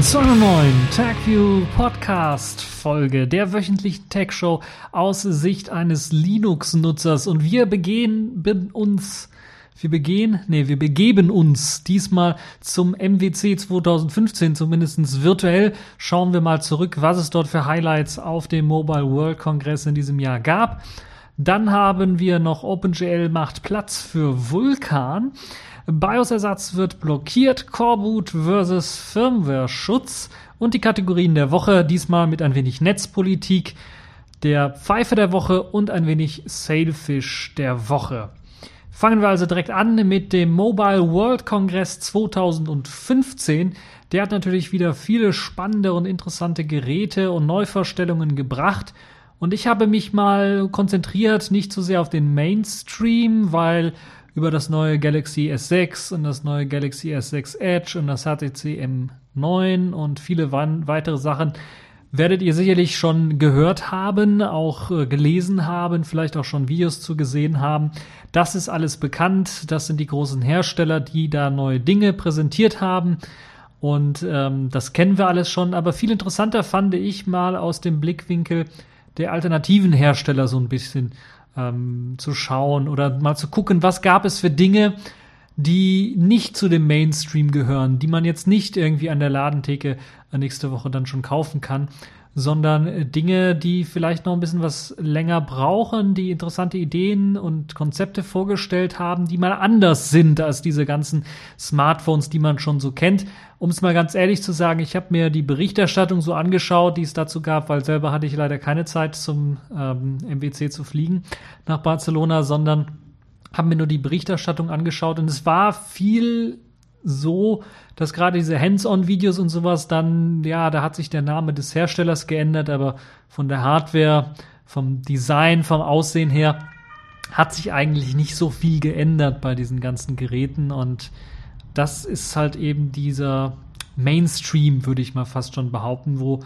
willkommen zu einer neuen TechView Podcast Folge der wöchentlichen Tech Show aus Sicht eines Linux-Nutzers und wir begehen uns wir begehen, nee, wir begeben uns diesmal zum MWC 2015, zumindest virtuell. Schauen wir mal zurück, was es dort für Highlights auf dem Mobile World Congress in diesem Jahr gab. Dann haben wir noch OpenGL macht Platz für Vulkan. BIOS-Ersatz wird blockiert, Coreboot versus Firmware-Schutz und die Kategorien der Woche, diesmal mit ein wenig Netzpolitik, der Pfeife der Woche und ein wenig Sailfish der Woche. Fangen wir also direkt an mit dem Mobile World Congress 2015. Der hat natürlich wieder viele spannende und interessante Geräte und Neuvorstellungen gebracht. Und ich habe mich mal konzentriert, nicht so sehr auf den Mainstream, weil über das neue Galaxy S6 und das neue Galaxy S6 Edge und das HTC M9 und viele weitere Sachen werdet ihr sicherlich schon gehört haben, auch äh, gelesen haben, vielleicht auch schon Videos zu gesehen haben. Das ist alles bekannt. Das sind die großen Hersteller, die da neue Dinge präsentiert haben. Und ähm, das kennen wir alles schon. Aber viel interessanter fand ich mal aus dem Blickwinkel der alternativen Hersteller so ein bisschen ähm, zu schauen oder mal zu gucken, was gab es für Dinge, die nicht zu dem Mainstream gehören, die man jetzt nicht irgendwie an der Ladentheke nächste Woche dann schon kaufen kann, sondern äh, Dinge, die vielleicht noch ein bisschen was länger brauchen, die interessante Ideen und Konzepte vorgestellt haben, die mal anders sind als diese ganzen Smartphones, die man schon so kennt. Um es mal ganz ehrlich zu sagen, ich habe mir die Berichterstattung so angeschaut, die es dazu gab, weil selber hatte ich leider keine Zeit zum ähm, MWC zu fliegen nach Barcelona, sondern habe mir nur die Berichterstattung angeschaut und es war viel so, dass gerade diese Hands-on-Videos und sowas dann, ja, da hat sich der Name des Herstellers geändert, aber von der Hardware, vom Design, vom Aussehen her hat sich eigentlich nicht so viel geändert bei diesen ganzen Geräten und das ist halt eben dieser Mainstream, würde ich mal fast schon behaupten, wo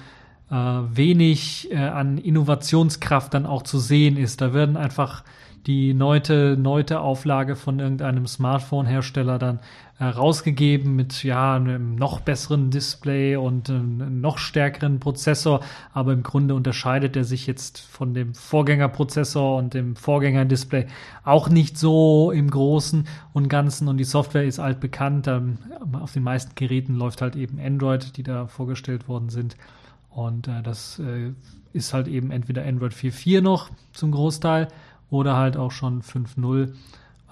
äh, wenig äh, an Innovationskraft dann auch zu sehen ist. Da werden einfach die neunte, neunte Auflage von irgendeinem Smartphone-Hersteller dann rausgegeben mit ja einem noch besseren Display und einem noch stärkeren Prozessor, aber im Grunde unterscheidet er sich jetzt von dem Vorgängerprozessor und dem Vorgängerdisplay auch nicht so im Großen und Ganzen. Und die Software ist altbekannt. Ähm, auf den meisten Geräten läuft halt eben Android, die da vorgestellt worden sind. Und äh, das äh, ist halt eben entweder Android 4.4 noch zum Großteil oder halt auch schon 5.0,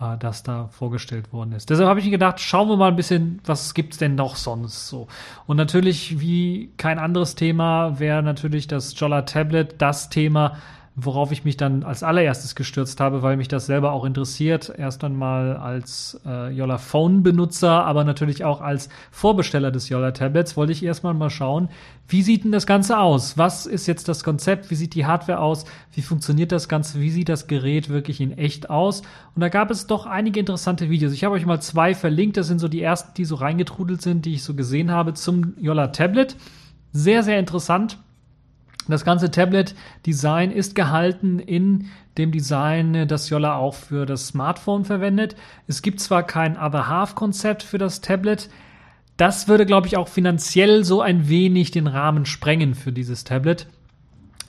äh, das da vorgestellt worden ist. Deshalb habe ich mir gedacht, schauen wir mal ein bisschen, was gibt's denn noch sonst so. Und natürlich, wie kein anderes Thema, wäre natürlich das Jolla Tablet das Thema, worauf ich mich dann als allererstes gestürzt habe, weil mich das selber auch interessiert. Erst einmal als äh, Yolla Phone Benutzer, aber natürlich auch als Vorbesteller des Yolla Tablets wollte ich erstmal mal schauen, wie sieht denn das Ganze aus? Was ist jetzt das Konzept? Wie sieht die Hardware aus? Wie funktioniert das Ganze? Wie sieht das Gerät wirklich in echt aus? Und da gab es doch einige interessante Videos. Ich habe euch mal zwei verlinkt. Das sind so die ersten, die so reingetrudelt sind, die ich so gesehen habe zum Yolla Tablet. Sehr, sehr interessant das ganze Tablet-Design ist gehalten in dem Design, das Jolla auch für das Smartphone verwendet. Es gibt zwar kein Other Half-Konzept für das Tablet, das würde, glaube ich, auch finanziell so ein wenig den Rahmen sprengen für dieses Tablet.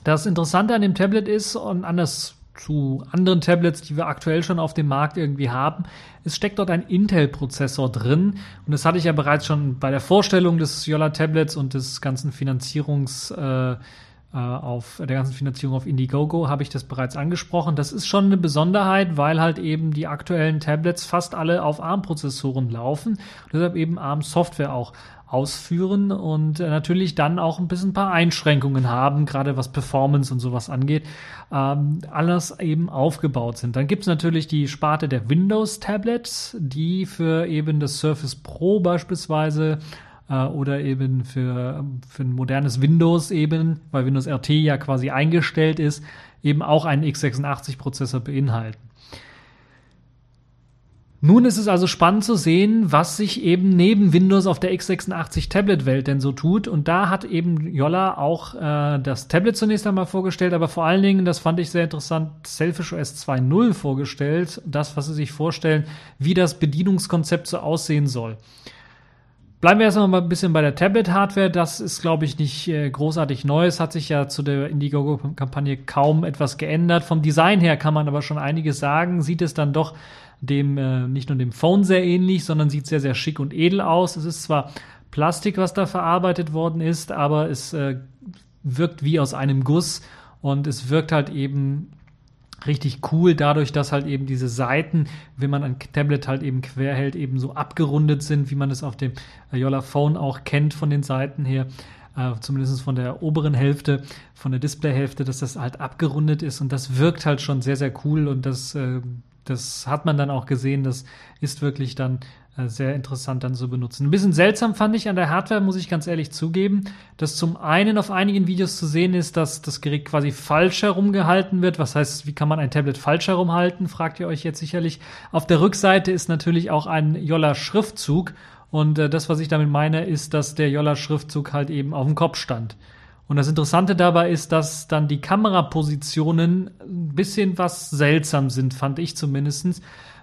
Das Interessante an dem Tablet ist, und anders zu anderen Tablets, die wir aktuell schon auf dem Markt irgendwie haben. Es steckt dort ein Intel-Prozessor drin und das hatte ich ja bereits schon bei der Vorstellung des Yola Tablets und des ganzen Finanzierungs äh, auf der ganzen Finanzierung auf Indiegogo habe ich das bereits angesprochen. Das ist schon eine Besonderheit, weil halt eben die aktuellen Tablets fast alle auf ARM-Prozessoren laufen deshalb eben ARM-Software auch ausführen und äh, natürlich dann auch ein bisschen ein paar Einschränkungen haben, gerade was Performance und sowas angeht, ähm, alles eben aufgebaut sind. Dann gibt es natürlich die Sparte der Windows-Tablets, die für eben das Surface Pro beispielsweise äh, oder eben für, für ein modernes Windows eben, weil Windows RT ja quasi eingestellt ist, eben auch einen x86-Prozessor beinhalten. Nun ist es also spannend zu sehen, was sich eben neben Windows auf der x86 Tablet-Welt denn so tut. Und da hat eben Jolla auch äh, das Tablet zunächst einmal vorgestellt, aber vor allen Dingen, das fand ich sehr interessant, Selfish OS 2.0 vorgestellt. Das, was sie sich vorstellen, wie das Bedienungskonzept so aussehen soll. Bleiben wir erstmal mal ein bisschen bei der Tablet-Hardware. Das ist, glaube ich, nicht äh, großartig Neues. Hat sich ja zu der Indiegogo-Kampagne kaum etwas geändert. Vom Design her kann man aber schon einiges sagen. Sieht es dann doch dem, äh, nicht nur dem Phone sehr ähnlich, sondern sieht sehr, sehr schick und edel aus. Es ist zwar Plastik, was da verarbeitet worden ist, aber es äh, wirkt wie aus einem Guss und es wirkt halt eben richtig cool, dadurch, dass halt eben diese Seiten, wenn man ein Tablet halt eben quer hält, eben so abgerundet sind, wie man es auf dem Yola Phone auch kennt von den Seiten her. Äh, zumindest von der oberen Hälfte, von der Displayhälfte, dass das halt abgerundet ist und das wirkt halt schon sehr, sehr cool und das, äh, das hat man dann auch gesehen, das ist wirklich dann sehr interessant dann zu benutzen. Ein bisschen seltsam fand ich an der Hardware, muss ich ganz ehrlich zugeben, dass zum einen auf einigen Videos zu sehen ist, dass das Gerät quasi falsch herumgehalten wird. Was heißt, wie kann man ein Tablet falsch herumhalten, fragt ihr euch jetzt sicherlich. Auf der Rückseite ist natürlich auch ein Jolla-Schriftzug und äh, das, was ich damit meine, ist, dass der Jolla-Schriftzug halt eben auf dem Kopf stand. Und das Interessante dabei ist, dass dann die Kamerapositionen ein bisschen was seltsam sind, fand ich zumindestens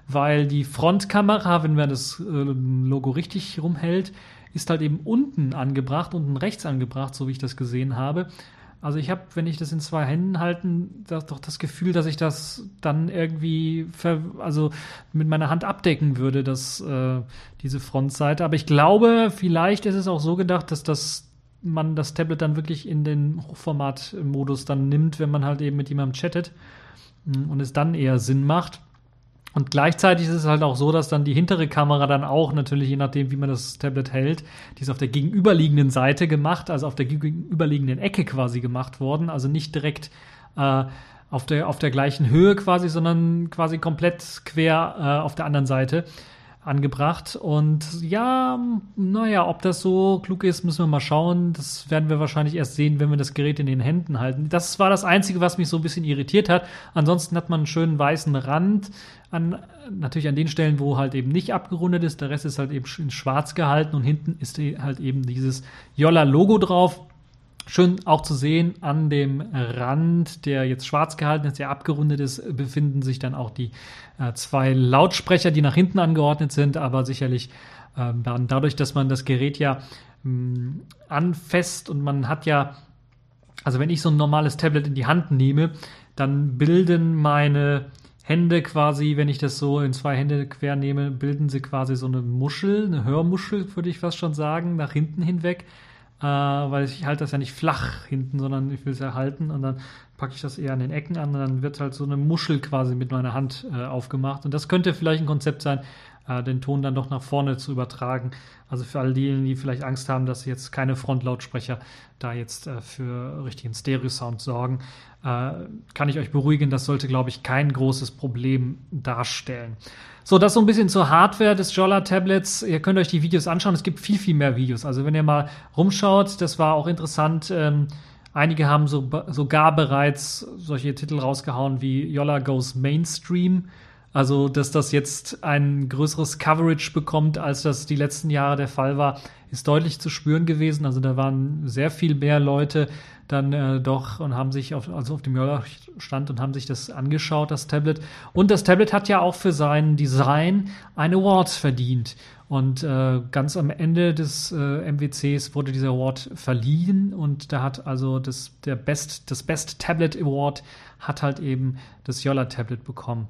weil die Frontkamera, wenn man das äh, Logo richtig rumhält, ist halt eben unten angebracht, unten rechts angebracht, so wie ich das gesehen habe. Also ich habe, wenn ich das in zwei Händen halten, das, doch das Gefühl, dass ich das dann irgendwie also mit meiner Hand abdecken würde, dass äh, diese Frontseite. Aber ich glaube, vielleicht ist es auch so gedacht, dass das man das Tablet dann wirklich in den Hochformat-Modus dann nimmt, wenn man halt eben mit jemandem chattet und es dann eher Sinn macht. Und gleichzeitig ist es halt auch so, dass dann die hintere Kamera dann auch natürlich, je nachdem, wie man das Tablet hält, die ist auf der gegenüberliegenden Seite gemacht, also auf der gegenüberliegenden Ecke quasi gemacht worden, also nicht direkt äh, auf, der, auf der gleichen Höhe quasi, sondern quasi komplett quer äh, auf der anderen Seite angebracht. Und ja, naja, ob das so klug ist, müssen wir mal schauen. Das werden wir wahrscheinlich erst sehen, wenn wir das Gerät in den Händen halten. Das war das Einzige, was mich so ein bisschen irritiert hat. Ansonsten hat man einen schönen weißen Rand. An, natürlich an den Stellen, wo halt eben nicht abgerundet ist. Der Rest ist halt eben in schwarz gehalten und hinten ist halt eben dieses Jolla-Logo drauf. Schön auch zu sehen, an dem Rand, der jetzt schwarz gehalten ist, der abgerundet ist, befinden sich dann auch die äh, zwei Lautsprecher, die nach hinten angeordnet sind, aber sicherlich äh, dann dadurch, dass man das Gerät ja mh, mm, anfasst und man hat ja, also wenn ich so ein normales Tablet in die Hand nehme, dann bilden meine Hände quasi, wenn ich das so in zwei Hände quer nehme, bilden sie quasi so eine Muschel, eine Hörmuschel, würde ich fast schon sagen, nach hinten hinweg äh, weil ich halte das ja nicht flach hinten, sondern ich will es ja halten und dann packe ich das eher an den Ecken an und dann wird halt so eine Muschel quasi mit meiner Hand äh, aufgemacht. Und das könnte vielleicht ein Konzept sein, äh, den Ton dann doch nach vorne zu übertragen. Also für all diejenigen, die vielleicht Angst haben, dass jetzt keine Frontlautsprecher da jetzt äh, für richtigen Stereo-Sound sorgen, äh, kann ich euch beruhigen, das sollte, glaube ich, kein großes Problem darstellen. So, das so ein bisschen zur Hardware des Jolla Tablets. Ihr könnt euch die Videos anschauen. Es gibt viel, viel mehr Videos. Also wenn ihr mal rumschaut, das war auch interessant. Ähm, einige haben so, sogar bereits solche Titel rausgehauen wie Jolla Goes Mainstream. Also, dass das jetzt ein größeres Coverage bekommt, als das die letzten Jahre der Fall war, ist deutlich zu spüren gewesen. Also da waren sehr viel mehr Leute dann äh, doch und haben sich auf, also auf dem Jolla stand und haben sich das angeschaut, das Tablet. Und das Tablet hat ja auch für sein Design ein Award verdient. Und äh, ganz am Ende des äh, MWCs wurde dieser Award verliehen und da hat also das, der Best, das Best Tablet Award hat halt eben das Yola Tablet bekommen.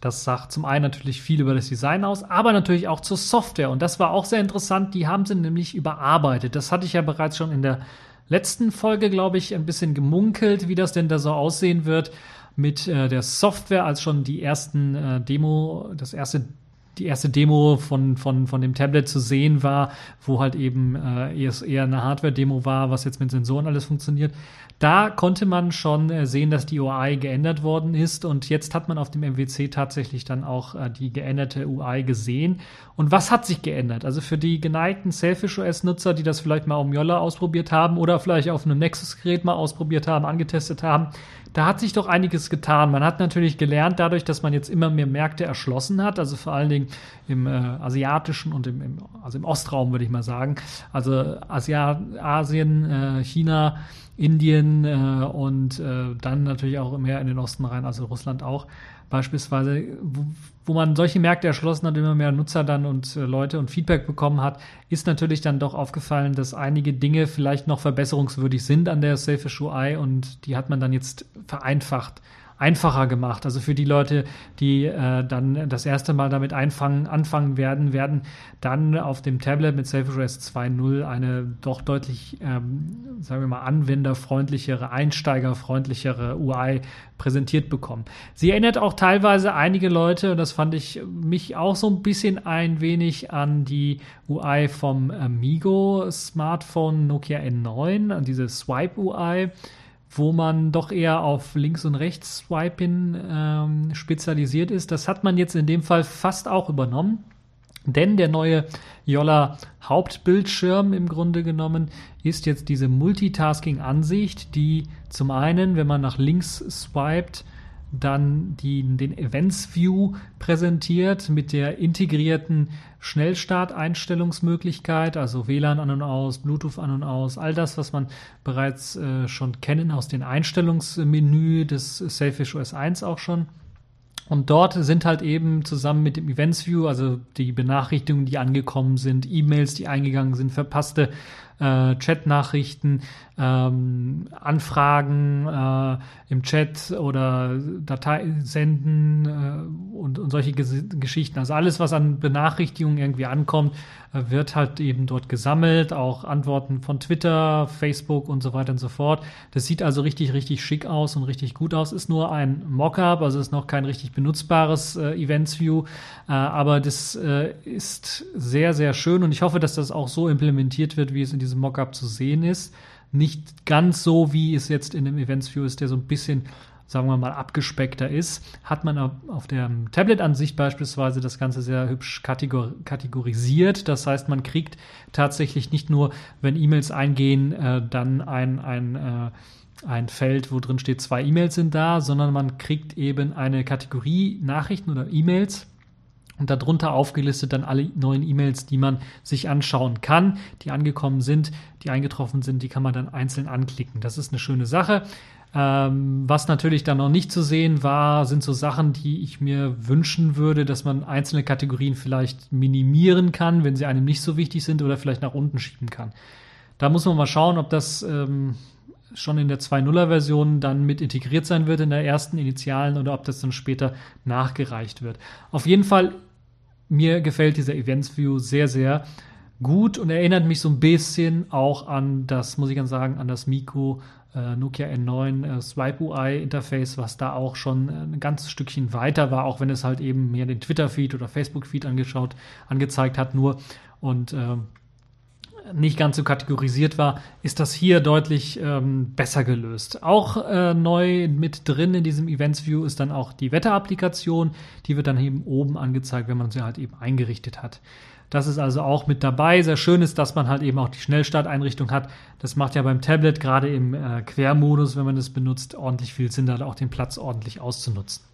Das sagt zum einen natürlich viel über das Design aus, aber natürlich auch zur Software. Und das war auch sehr interessant. Die haben sie nämlich überarbeitet. Das hatte ich ja bereits schon in der letzten Folge, glaube ich, ein bisschen gemunkelt, wie das denn da so aussehen wird mit äh, der Software, als schon die ersten äh, Demo, das erste die erste Demo von, von, von dem Tablet zu sehen war, wo halt eben äh, eher eine Hardware-Demo war, was jetzt mit Sensoren alles funktioniert. Da konnte man schon äh, sehen, dass die UI geändert worden ist und jetzt hat man auf dem MWC tatsächlich dann auch äh, die geänderte UI gesehen. Und was hat sich geändert? Also für die geneigten Selfish OS-Nutzer, die das vielleicht mal auf dem Yolla ausprobiert haben oder vielleicht auf einem Nexus-Gerät mal ausprobiert haben, angetestet haben, da hat sich doch einiges getan. Man hat natürlich gelernt, dadurch, dass man jetzt immer mehr Märkte erschlossen hat, also vor allen Dingen im äh, asiatischen und im, im, also im Ostraum, würde ich mal sagen. Also Asia, Asien, äh, China, Indien äh, und äh, dann natürlich auch mehr in den Osten rein, also Russland auch beispielsweise, wo, wo man solche Märkte erschlossen hat, immer mehr Nutzer dann und äh, Leute und Feedback bekommen hat, ist natürlich dann doch aufgefallen, dass einige Dinge vielleicht noch verbesserungswürdig sind an der Selfish UI und die hat man dann jetzt vereinfacht einfacher gemacht. Also für die Leute, die äh, dann das erste Mal damit einfangen, anfangen werden, werden dann auf dem Tablet mit SafeOS 2.0 eine doch deutlich, ähm, sagen wir mal, anwenderfreundlichere, einsteigerfreundlichere UI präsentiert bekommen. Sie erinnert auch teilweise einige Leute, und das fand ich mich auch so ein bisschen ein wenig an die UI vom Amigo Smartphone Nokia N9, an diese Swipe UI wo man doch eher auf Links- und Rechts-Swiping ähm, spezialisiert ist. Das hat man jetzt in dem Fall fast auch übernommen. Denn der neue Yolla Hauptbildschirm im Grunde genommen ist jetzt diese Multitasking-Ansicht, die zum einen, wenn man nach links swiped, dann die, den Events View präsentiert mit der integrierten Schnellstart-Einstellungsmöglichkeit, also WLAN an und aus, Bluetooth an und aus, all das, was man bereits äh, schon kennen aus den Einstellungsmenü des Selfish OS 1 auch schon. Und dort sind halt eben zusammen mit dem Events View, also die Benachrichtigungen, die angekommen sind, E-Mails, die eingegangen sind, verpasste äh, Chat-Nachrichten, ähm, Anfragen äh, im Chat oder Datei senden äh, und, und solche Ges Geschichten. Also alles, was an Benachrichtigungen irgendwie ankommt, äh, wird halt eben dort gesammelt. Auch Antworten von Twitter, Facebook und so weiter und so fort. Das sieht also richtig, richtig schick aus und richtig gut aus. Ist nur ein Mockup, also ist noch kein richtig benutzbares äh, Events View. Äh, aber das äh, ist sehr, sehr schön und ich hoffe, dass das auch so implementiert wird, wie es in diesem Mockup zu sehen ist. Nicht ganz so, wie es jetzt in dem Events View ist, der so ein bisschen, sagen wir mal, abgespeckter ist, hat man auf der Tablet-Ansicht beispielsweise das Ganze sehr hübsch kategor kategorisiert. Das heißt, man kriegt tatsächlich nicht nur, wenn E-Mails eingehen, äh, dann ein, ein äh, ein Feld, wo drin steht, zwei E-Mails sind da, sondern man kriegt eben eine Kategorie Nachrichten oder E-Mails und darunter aufgelistet dann alle neuen E-Mails, die man sich anschauen kann, die angekommen sind, die eingetroffen sind, die kann man dann einzeln anklicken. Das ist eine schöne Sache. Ähm, was natürlich dann noch nicht zu sehen war, sind so Sachen, die ich mir wünschen würde, dass man einzelne Kategorien vielleicht minimieren kann, wenn sie einem nicht so wichtig sind oder vielleicht nach unten schieben kann. Da muss man mal schauen, ob das ähm, schon in der 2.0er Version dann mit integriert sein wird in der ersten Initialen oder ob das dann später nachgereicht wird. Auf jeden Fall mir gefällt dieser Events View sehr, sehr gut und erinnert mich so ein bisschen auch an das, muss ich ganz sagen, an das Mico äh, Nokia N9 äh, Swipe UI Interface, was da auch schon ein ganzes Stückchen weiter war, auch wenn es halt eben mehr den Twitter Feed oder Facebook Feed angeschaut, angezeigt hat nur. Und äh, nicht ganz so kategorisiert war, ist das hier deutlich ähm, besser gelöst. Auch äh, neu mit drin in diesem Events View ist dann auch die Wetterapplikation. Die wird dann eben oben angezeigt, wenn man sie halt eben eingerichtet hat. Das ist also auch mit dabei. Sehr schön ist, dass man halt eben auch die Schnellstarteinrichtung hat. Das macht ja beim Tablet gerade im äh, Quermodus, wenn man es benutzt, ordentlich viel Sinn, da auch den Platz ordentlich auszunutzen.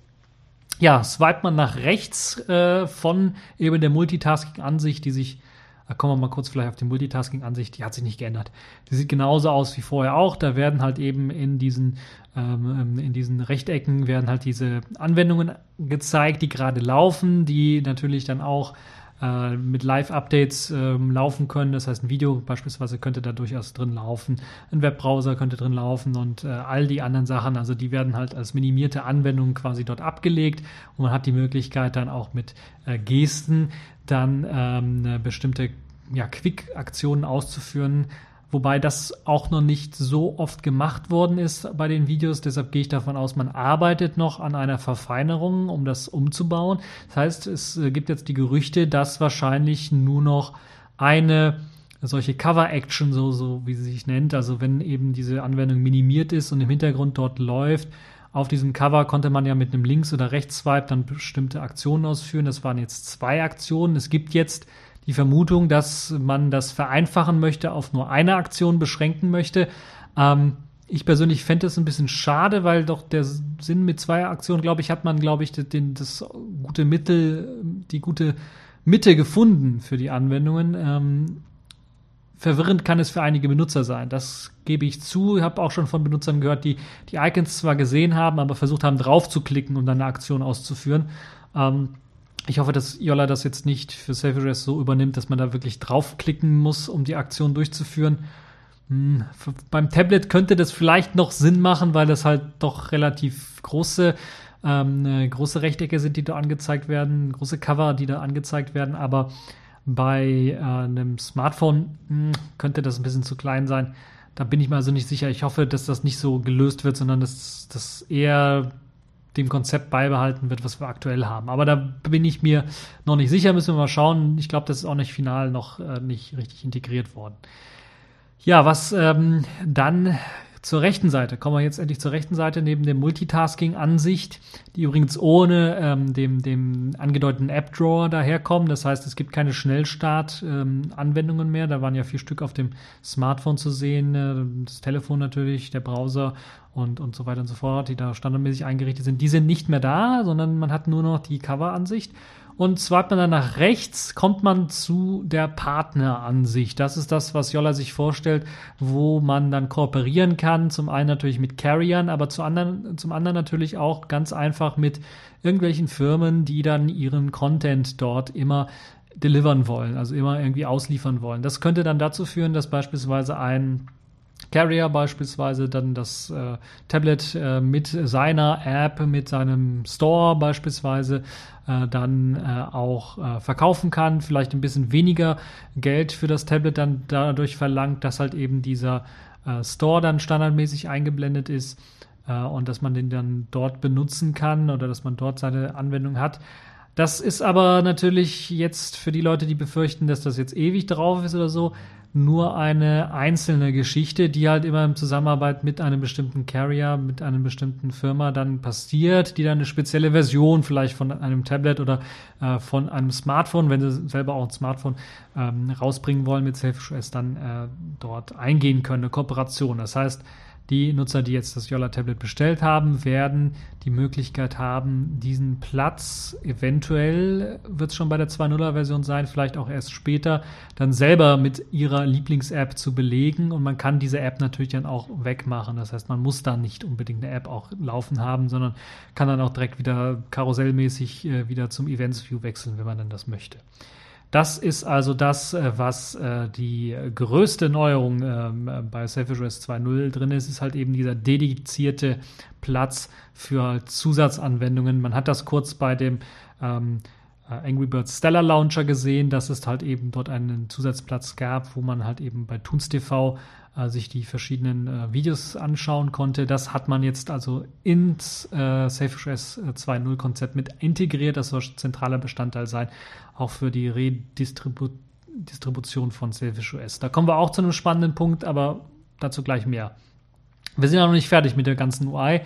Ja, swipet man nach rechts äh, von eben der Multitasking-Ansicht, die sich da kommen wir mal kurz vielleicht auf die Multitasking-Ansicht, die hat sich nicht geändert. Die sieht genauso aus wie vorher auch. Da werden halt eben in diesen, ähm, in diesen Rechtecken werden halt diese Anwendungen gezeigt, die gerade laufen, die natürlich dann auch äh, mit Live-Updates ähm, laufen können. Das heißt, ein Video beispielsweise könnte da durchaus drin laufen, ein Webbrowser könnte drin laufen und äh, all die anderen Sachen, also die werden halt als minimierte Anwendungen quasi dort abgelegt und man hat die Möglichkeit dann auch mit äh, Gesten dann ähm, bestimmte ja, Quick-Aktionen auszuführen, wobei das auch noch nicht so oft gemacht worden ist bei den Videos. Deshalb gehe ich davon aus, man arbeitet noch an einer Verfeinerung, um das umzubauen. Das heißt, es äh, gibt jetzt die Gerüchte, dass wahrscheinlich nur noch eine solche Cover-Action, so, so wie sie sich nennt, also wenn eben diese Anwendung minimiert ist und im Hintergrund dort läuft, auf diesem Cover konnte man ja mit einem Links- oder Rechts-Swipe dann bestimmte Aktionen ausführen. Das waren jetzt zwei Aktionen. Es gibt jetzt die Vermutung, dass man das vereinfachen möchte, auf nur eine Aktion beschränken möchte. Ähm, ich persönlich fände das ein bisschen schade, weil doch der Sinn mit zwei Aktionen, glaube ich, hat man, glaube ich, den, das gute Mittel die gute Mitte gefunden für die Anwendungen. Ähm, verwirrend kann es für einige Benutzer sein. Das gebe ich zu. Ich habe auch schon von Benutzern gehört, die die Icons zwar gesehen haben, aber versucht haben, drauf zu klicken, um dann eine Aktion auszuführen. Ähm, ich hoffe, dass Yola das jetzt nicht für SafeRest so übernimmt, dass man da wirklich draufklicken muss, um die Aktion durchzuführen. Hm, beim Tablet könnte das vielleicht noch Sinn machen, weil das halt doch relativ große, ähm, äh, große Rechtecke sind, die da angezeigt werden, große Cover, die da angezeigt werden, aber bei äh, einem Smartphone mh, hm, könnte das ein bisschen zu klein sein. Da bin ich mir also nicht sicher. Ich hoffe, dass das nicht so gelöst wird, sondern dass das eher dem Konzept beibehalten wird, was wir aktuell haben. Aber da bin ich mir noch nicht sicher, müssen wir mal schauen. Ich glaube, das ist auch nicht final noch äh, nicht richtig integriert worden. Ja, was ähm, dann zur rechten Seite. Kommen wir jetzt endlich zur rechten Seite neben der Multitasking-Ansicht, die übrigens ohne ähm, dem, dem angedeuteten App-Drawer daherkommen. Das heißt, es gibt keine Schnellstart-Anwendungen ähm, mehr. Da waren ja vier Stück auf dem Smartphone zu sehen, äh, das Telefon natürlich, der Browser und, und so weiter und so fort, die da standardmäßig eingerichtet sind. Die sind nicht mehr da, sondern man hat nur noch die Cover-Ansicht. Und swipet man dann nach rechts, kommt man zu der Partneransicht. Das ist das, was Jolla sich vorstellt, wo man dann kooperieren kann. Zum einen natürlich mit Carriern, aber zu anderen, zum anderen natürlich auch ganz einfach mit irgendwelchen Firmen, die dann ihren Content dort immer delivern wollen, also immer irgendwie ausliefern wollen. Das könnte dann dazu führen, dass beispielsweise ein Carrier beispielsweise dann das äh, Tablet äh, mit seiner App, mit seinem Store beispielsweise äh, dann äh, auch äh, verkaufen kann, vielleicht ein bisschen weniger Geld für das Tablet dann dadurch verlangt, dass halt eben dieser äh, Store dann standardmäßig eingeblendet ist und dass man den dann dort benutzen kann oder dass man dort seine Anwendung hat. Das ist aber natürlich jetzt für die Leute, die befürchten, dass das jetzt ewig drauf ist oder so, nur eine einzelne Geschichte, die halt immer in Zusammenarbeit mit einem bestimmten Carrier, mit einer bestimmten Firma dann passiert, die dann eine spezielle Version vielleicht von einem Tablet oder äh, von einem Smartphone, wenn sie selber auch ein Smartphone ähm, rausbringen wollen mit SafeOS, dann äh, dort eingehen können, eine Kooperation. Das heißt, die Nutzer, die jetzt das Yola Tablet bestellt haben, werden die Möglichkeit haben, diesen Platz, eventuell wird es schon bei der 2.0er Version sein, vielleicht auch erst später, dann selber mit ihrer Lieblings-App zu belegen. Und man kann diese App natürlich dann auch wegmachen. Das heißt, man muss da nicht unbedingt eine App auch laufen haben, sondern kann dann auch direkt wieder karussellmäßig äh, wieder zum Events View wechseln, wenn man dann das möchte. Das ist also das, äh, was äh, die größte Neuerung ähm, bei Selfish OS 2.0 drin ist, ist halt eben dieser dedizierte Platz für Zusatzanwendungen. Man hat das kurz bei dem ähm, äh, Angry Birds Stellar Launcher gesehen, dass es halt eben dort einen Zusatzplatz gab, wo man halt eben bei Toons TV äh, sich die verschiedenen äh, Videos anschauen konnte. Das hat man jetzt also ins äh, SafeOS 2.0 Konzept mit integriert. Das soll zentraler Bestandteil sein, auch für die Redistribution von SafeOS. Da kommen wir auch zu einem spannenden Punkt, aber dazu gleich mehr. Wir sind ja noch nicht fertig mit der ganzen UI.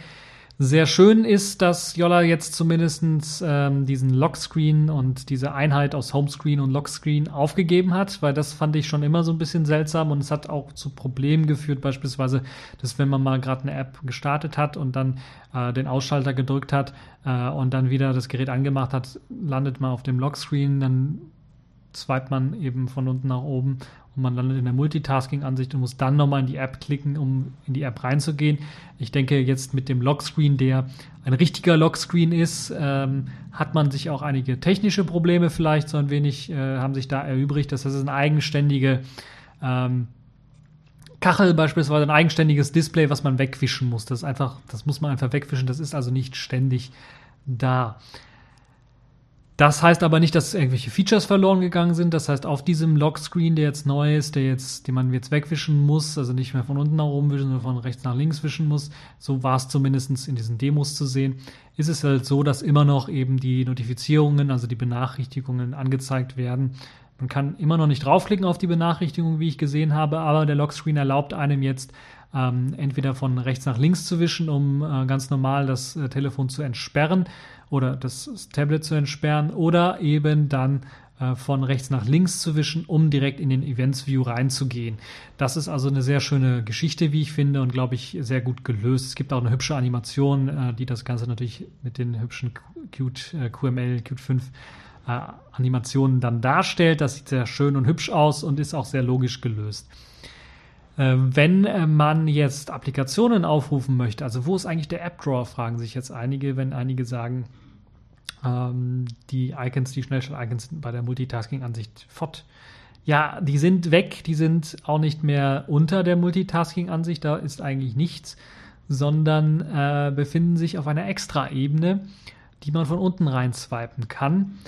Sehr schön ist, dass Yolla jetzt zumindest ähm, diesen Lockscreen und diese Einheit aus Homescreen und Lockscreen aufgegeben hat, weil das fand ich schon immer so ein bisschen seltsam und es hat auch zu Problemen geführt, beispielsweise, dass wenn man mal gerade eine App gestartet hat und dann äh, den Ausschalter gedrückt hat äh, und dann wieder das Gerät angemacht hat, landet man auf dem Lockscreen, dann swipet man eben von unten nach oben man landet in der Multitasking-Ansicht und muss dann nochmal in die App klicken, um in die App reinzugehen. Ich denke, jetzt mit dem Lockscreen, der ein richtiger Lockscreen ist, ähm, hat man sich auch einige technische Probleme vielleicht so ein wenig, äh, haben sich da erübrigt. Das ist eine eigenständige ähm, Kachel beispielsweise, ein eigenständiges Display, was man wegwischen muss. Das ist einfach, das muss man einfach wegwischen. Das ist also nicht ständig da. Das heißt aber nicht, dass irgendwelche Features verloren gegangen sind. Das heißt, auf diesem Lockscreen, der jetzt neu ist, der jetzt, den man jetzt wegwischen muss, also nicht mehr von unten nach oben wischen, sondern von rechts nach links wischen muss, so war es zumindest in diesen Demos zu sehen, ist es halt so, dass immer noch eben die Notifizierungen, also die Benachrichtigungen angezeigt werden. Man kann immer noch nicht draufklicken auf die Benachrichtigung, wie ich gesehen habe, aber der Lockscreen erlaubt einem jetzt ähm, entweder von rechts nach links zu wischen, um äh, ganz normal das äh, Telefon zu entsperren oder das Tablet zu entsperren oder eben dann äh, von rechts nach links zu wischen, um direkt in den Events View reinzugehen. Das ist also eine sehr schöne Geschichte, wie ich finde, und glaube ich sehr gut gelöst. Es gibt auch eine hübsche Animation, äh, die das Ganze natürlich mit den hübschen Qt, äh, QML, Qt 5 äh, Animationen dann darstellt. Das sieht sehr schön und hübsch aus und ist auch sehr logisch gelöst. Äh, wenn äh, man jetzt Applikationen aufrufen möchte, also wo ist eigentlich der App Drawer, fragen sich jetzt einige, wenn einige sagen, ähm, die Icons, die Schnellstart-Icons bei der Multitasking-Ansicht fort. Ja, die sind weg, die sind auch nicht mehr unter der Multitasking-Ansicht, da ist eigentlich nichts, sondern äh, befinden sich auf einer Extra-Ebene, die man von unten rein swipen kann.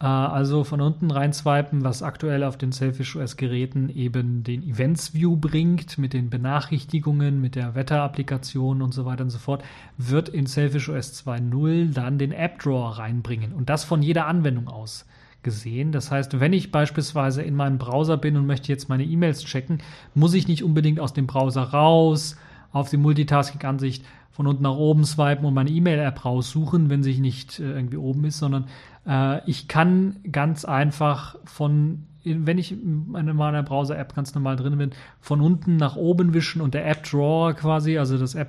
Äh, also von unten rein swipen, was aktuell auf den Selfish OS Geräten eben den Events View bringt, mit den Benachrichtigungen, mit der Wetterapplikation und so weiter und so fort, wird in Selfish OS 2.0 dann den App Drawer reinbringen und das von jeder Anwendung aus gesehen. Das heißt, wenn ich beispielsweise in meinem Browser bin und möchte jetzt meine E-Mails checken, muss ich nicht unbedingt aus dem Browser raus auf die Multitasking-Ansicht von unten nach oben swipen und meine E-Mail-App raussuchen, wenn sie nicht äh, irgendwie oben ist, sondern äh, ich kann ganz einfach von, wenn ich in meiner Browser-App ganz normal drin bin, von unten nach oben wischen und der App-Drawer quasi, also das App,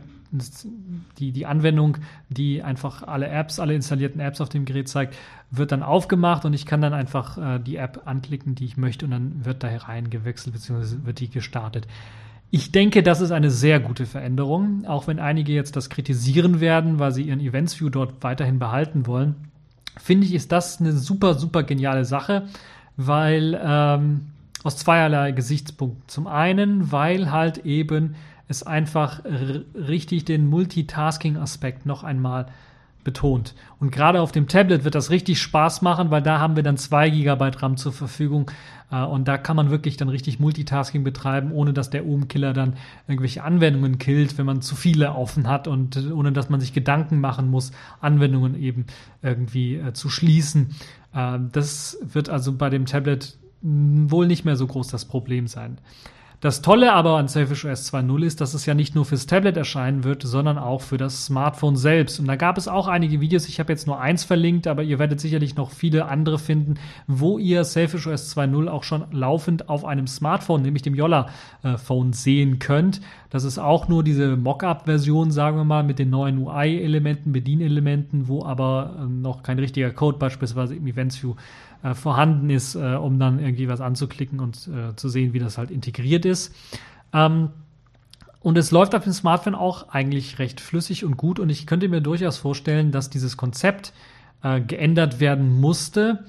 die, die Anwendung, die einfach alle Apps, alle installierten Apps auf dem Gerät zeigt, wird dann aufgemacht und ich kann dann einfach äh, die App anklicken, die ich möchte und dann wird da hereingewechselt bzw. wird die gestartet. Ich denke, das ist eine sehr gute Veränderung, auch wenn einige jetzt das kritisieren werden, weil sie ihren Events View dort weiterhin behalten wollen finde ich, ist das eine super, super geniale Sache, weil ähm, aus zweierlei Gesichtspunkten. Zum einen, weil halt eben es einfach richtig den Multitasking-Aspekt noch einmal betont. Und gerade auf dem Tablet wird das richtig Spaß machen, weil da haben wir dann zwei Gigabyte RAM zur Verfügung äh, und da kann man wirklich dann richtig Multitasking betreiben, ohne dass der OM-Killer dann irgendwelche Anwendungen killt, wenn man zu viele offen hat und ohne dass man sich Gedanken machen muss, Anwendungen eben irgendwie äh, zu schließen. Äh, das wird also bei dem Tablet wohl nicht mehr so groß das Problem sein. Das Tolle aber an Selfish OS 2.0 ist, dass es ja nicht nur fürs Tablet erscheinen wird, sondern auch für das Smartphone selbst. Und da gab es auch einige Videos, ich habe jetzt nur eins verlinkt, aber ihr werdet sicherlich noch viele andere finden, wo ihr Selfish OS 2.0 auch schon laufend auf einem Smartphone, nämlich dem Yolla-Phone, sehen könnt. Das ist auch nur diese Mockup-Version, sagen wir mal, mit den neuen UI-Elementen, Bedienelementen, wo aber ähm, noch kein richtiger Code beispielsweise im Events View äh, vorhanden ist, äh, um dann irgendwie was anzuklicken und äh, zu sehen, wie das halt integriert ist. Ähm, und es läuft auf dem Smartphone auch eigentlich recht flüssig und gut. Und ich könnte mir durchaus vorstellen, dass dieses Konzept äh, geändert werden musste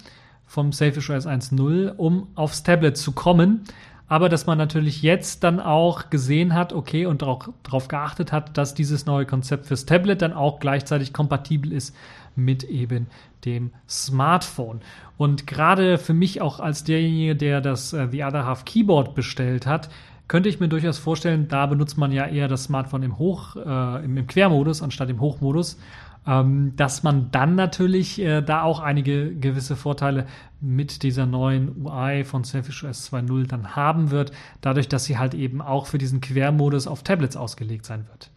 vom Selfish OS 1.0, um aufs Tablet zu kommen. Aber dass man natürlich jetzt dann auch gesehen hat, okay, und auch darauf geachtet hat, dass dieses neue Konzept fürs Tablet dann auch gleichzeitig kompatibel ist mit eben dem Smartphone. Und gerade für mich auch als derjenige, der das äh, The Other Half Keyboard bestellt hat, könnte ich mir durchaus vorstellen, da benutzt man ja eher das Smartphone im Hoch, äh, im, im Quermodus anstatt im Hochmodus, ähm, dass man dann natürlich äh, da auch einige gewisse Vorteile mit dieser neuen UI von Selfish OS 2.0 dann haben wird, dadurch, dass sie halt eben auch für diesen Quermodus auf Tablets ausgelegt sein wird.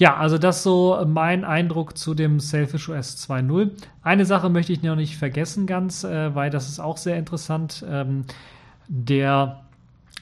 Ja, also das so mein Eindruck zu dem Selfish OS 2.0. Eine Sache möchte ich noch nicht vergessen ganz, äh, weil das ist auch sehr interessant. Ähm, der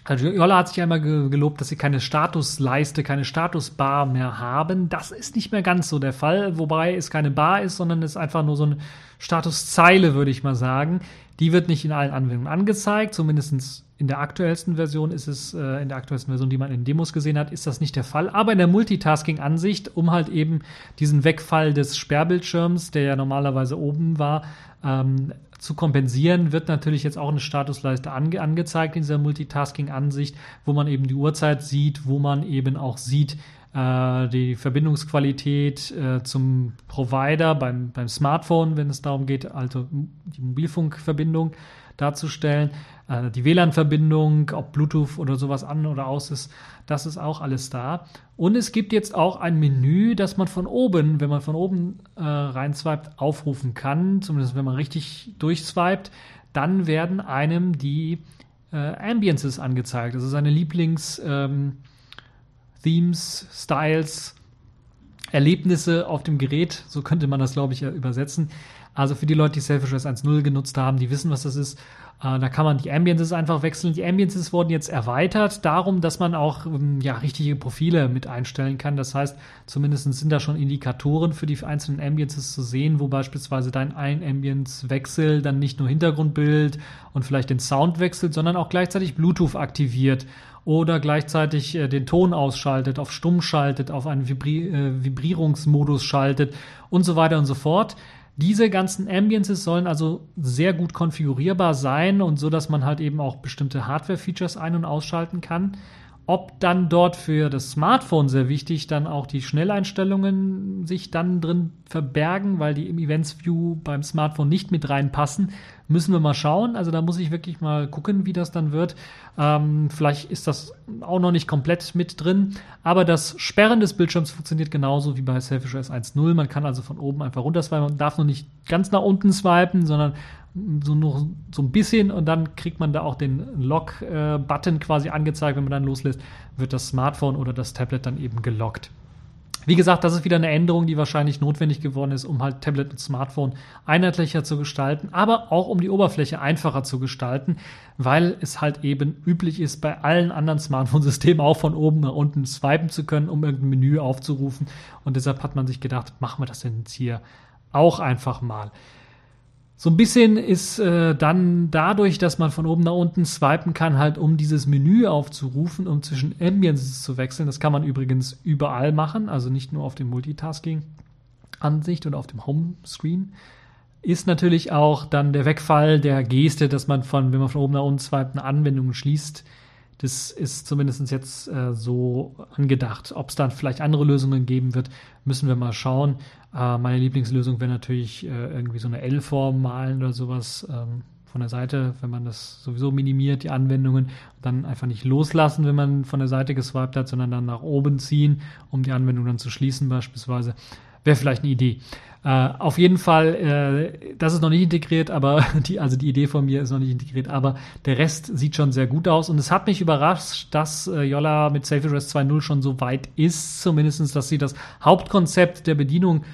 also Jolla hat sich einmal gelobt, dass sie keine Statusleiste, keine Statusbar mehr haben. Das ist nicht mehr ganz so der Fall, wobei es keine Bar ist, sondern es ist einfach nur so eine Statuszeile, würde ich mal sagen. Die wird nicht in allen Anwendungen angezeigt, zumindest in der aktuellsten Version ist es, äh, in der aktuellsten Version, die man in Demos gesehen hat, ist das nicht der Fall. Aber in der Multitasking-Ansicht, um halt eben diesen Wegfall des Sperrbildschirms, der ja normalerweise oben war, ähm, zu kompensieren, wird natürlich jetzt auch eine Statusleiste ange angezeigt in dieser Multitasking-Ansicht, wo man eben die Uhrzeit sieht, wo man eben auch sieht, äh, die Verbindungsqualität äh, zum Provider beim, beim Smartphone, wenn es darum geht, also die Mobilfunkverbindung darzustellen. Äh, die WLAN-Verbindung, ob Bluetooth oder sowas an oder aus ist, das ist auch alles da. Und es gibt jetzt auch ein Menü, das man von oben, wenn man von oben äh, reinswiped, aufrufen kann. Zumindest wenn man richtig durchswiped, dann werden einem die äh, Ambiences angezeigt. Ist seine Lieblings- ähm, Themes, Styles, Erlebnisse auf dem Gerät, so könnte man das, glaube ich, übersetzen. Also für die Leute, die Selfish OS 1.0 genutzt haben, die wissen, was das ist. Äh, da kann man die Ambiences einfach wechseln. Die Ambiences wurden jetzt erweitert darum, dass man auch ähm, ja, richtige Profile mit einstellen kann. Das heißt, zumindest sind da schon Indikatoren für die einzelnen Ambiences zu sehen, wo beispielsweise dein ein Ambience-Wechsel dann nicht nur Hintergrundbild und vielleicht den Sound wechselt, sondern auch gleichzeitig Bluetooth aktiviert oder gleichzeitig äh, den Ton ausschaltet, auf Stumm schaltet, auf einen Vibri äh, Vibrierungsmodus schaltet und so weiter und so fort. Diese ganzen Ambiences sollen also sehr gut konfigurierbar sein und so, dass man halt eben auch bestimmte Hardware-Features ein- und ausschalten kann. Ob dann dort für das Smartphone sehr wichtig dann auch die Schnelleinstellungen sich dann drin verbergen, weil die im Events View beim Smartphone nicht mit reinpassen, müssen wir mal schauen. Also da muss ich wirklich mal gucken, wie das dann wird. Ähm, vielleicht ist das auch noch nicht komplett mit drin, aber das Sperren des Bildschirms funktioniert genauso wie bei Selfish OS 1.0. Man kann also von oben einfach runter swipen. Man darf noch nicht ganz nach unten swipen, sondern so noch so ein bisschen und dann kriegt man da auch den Lock-Button quasi angezeigt. Wenn man dann loslässt, wird das Smartphone oder das Tablet dann eben gelockt. Wie gesagt, das ist wieder eine Änderung, die wahrscheinlich notwendig geworden ist, um halt Tablet und Smartphone einheitlicher zu gestalten, aber auch um die Oberfläche einfacher zu gestalten, weil es halt eben üblich ist, bei allen anderen Smartphone-Systemen auch von oben nach unten swipen zu können, um irgendein Menü aufzurufen. Und deshalb hat man sich gedacht, machen wir das denn jetzt hier auch einfach mal. So ein bisschen ist äh, dann dadurch, dass man von oben nach unten swipen kann, halt um dieses Menü aufzurufen, um zwischen Ambiences zu wechseln. Das kann man übrigens überall machen, also nicht nur auf dem Multitasking-Ansicht oder auf dem Homescreen. Ist natürlich auch dann der Wegfall der Geste, dass man von, wenn man von oben nach unten swipet, eine Anwendung schließt. Das ist zumindest jetzt äh, so angedacht. Ob es dann vielleicht andere Lösungen geben wird, müssen wir mal schauen. Äh, meine Lieblingslösung wäre natürlich äh, irgendwie so eine L-Form malen oder sowas ähm, von der Seite, wenn man das sowieso minimiert, die Anwendungen, dann einfach nicht loslassen, wenn man von der Seite geswiped hat, sondern dann nach oben ziehen, um die Anwendung dann zu schließen beispielsweise. Wäre vielleicht eine Idee. Äh, auf jeden Fall, äh, das ist noch nicht integriert, aber die, also die Idee von mir ist noch nicht integriert, aber der Rest sieht schon sehr gut aus. Und es hat mich überrascht, dass äh, Yolla mit Safe Rest 2.0 schon so weit ist, zumindestens, dass sie das Hauptkonzept der Bedienung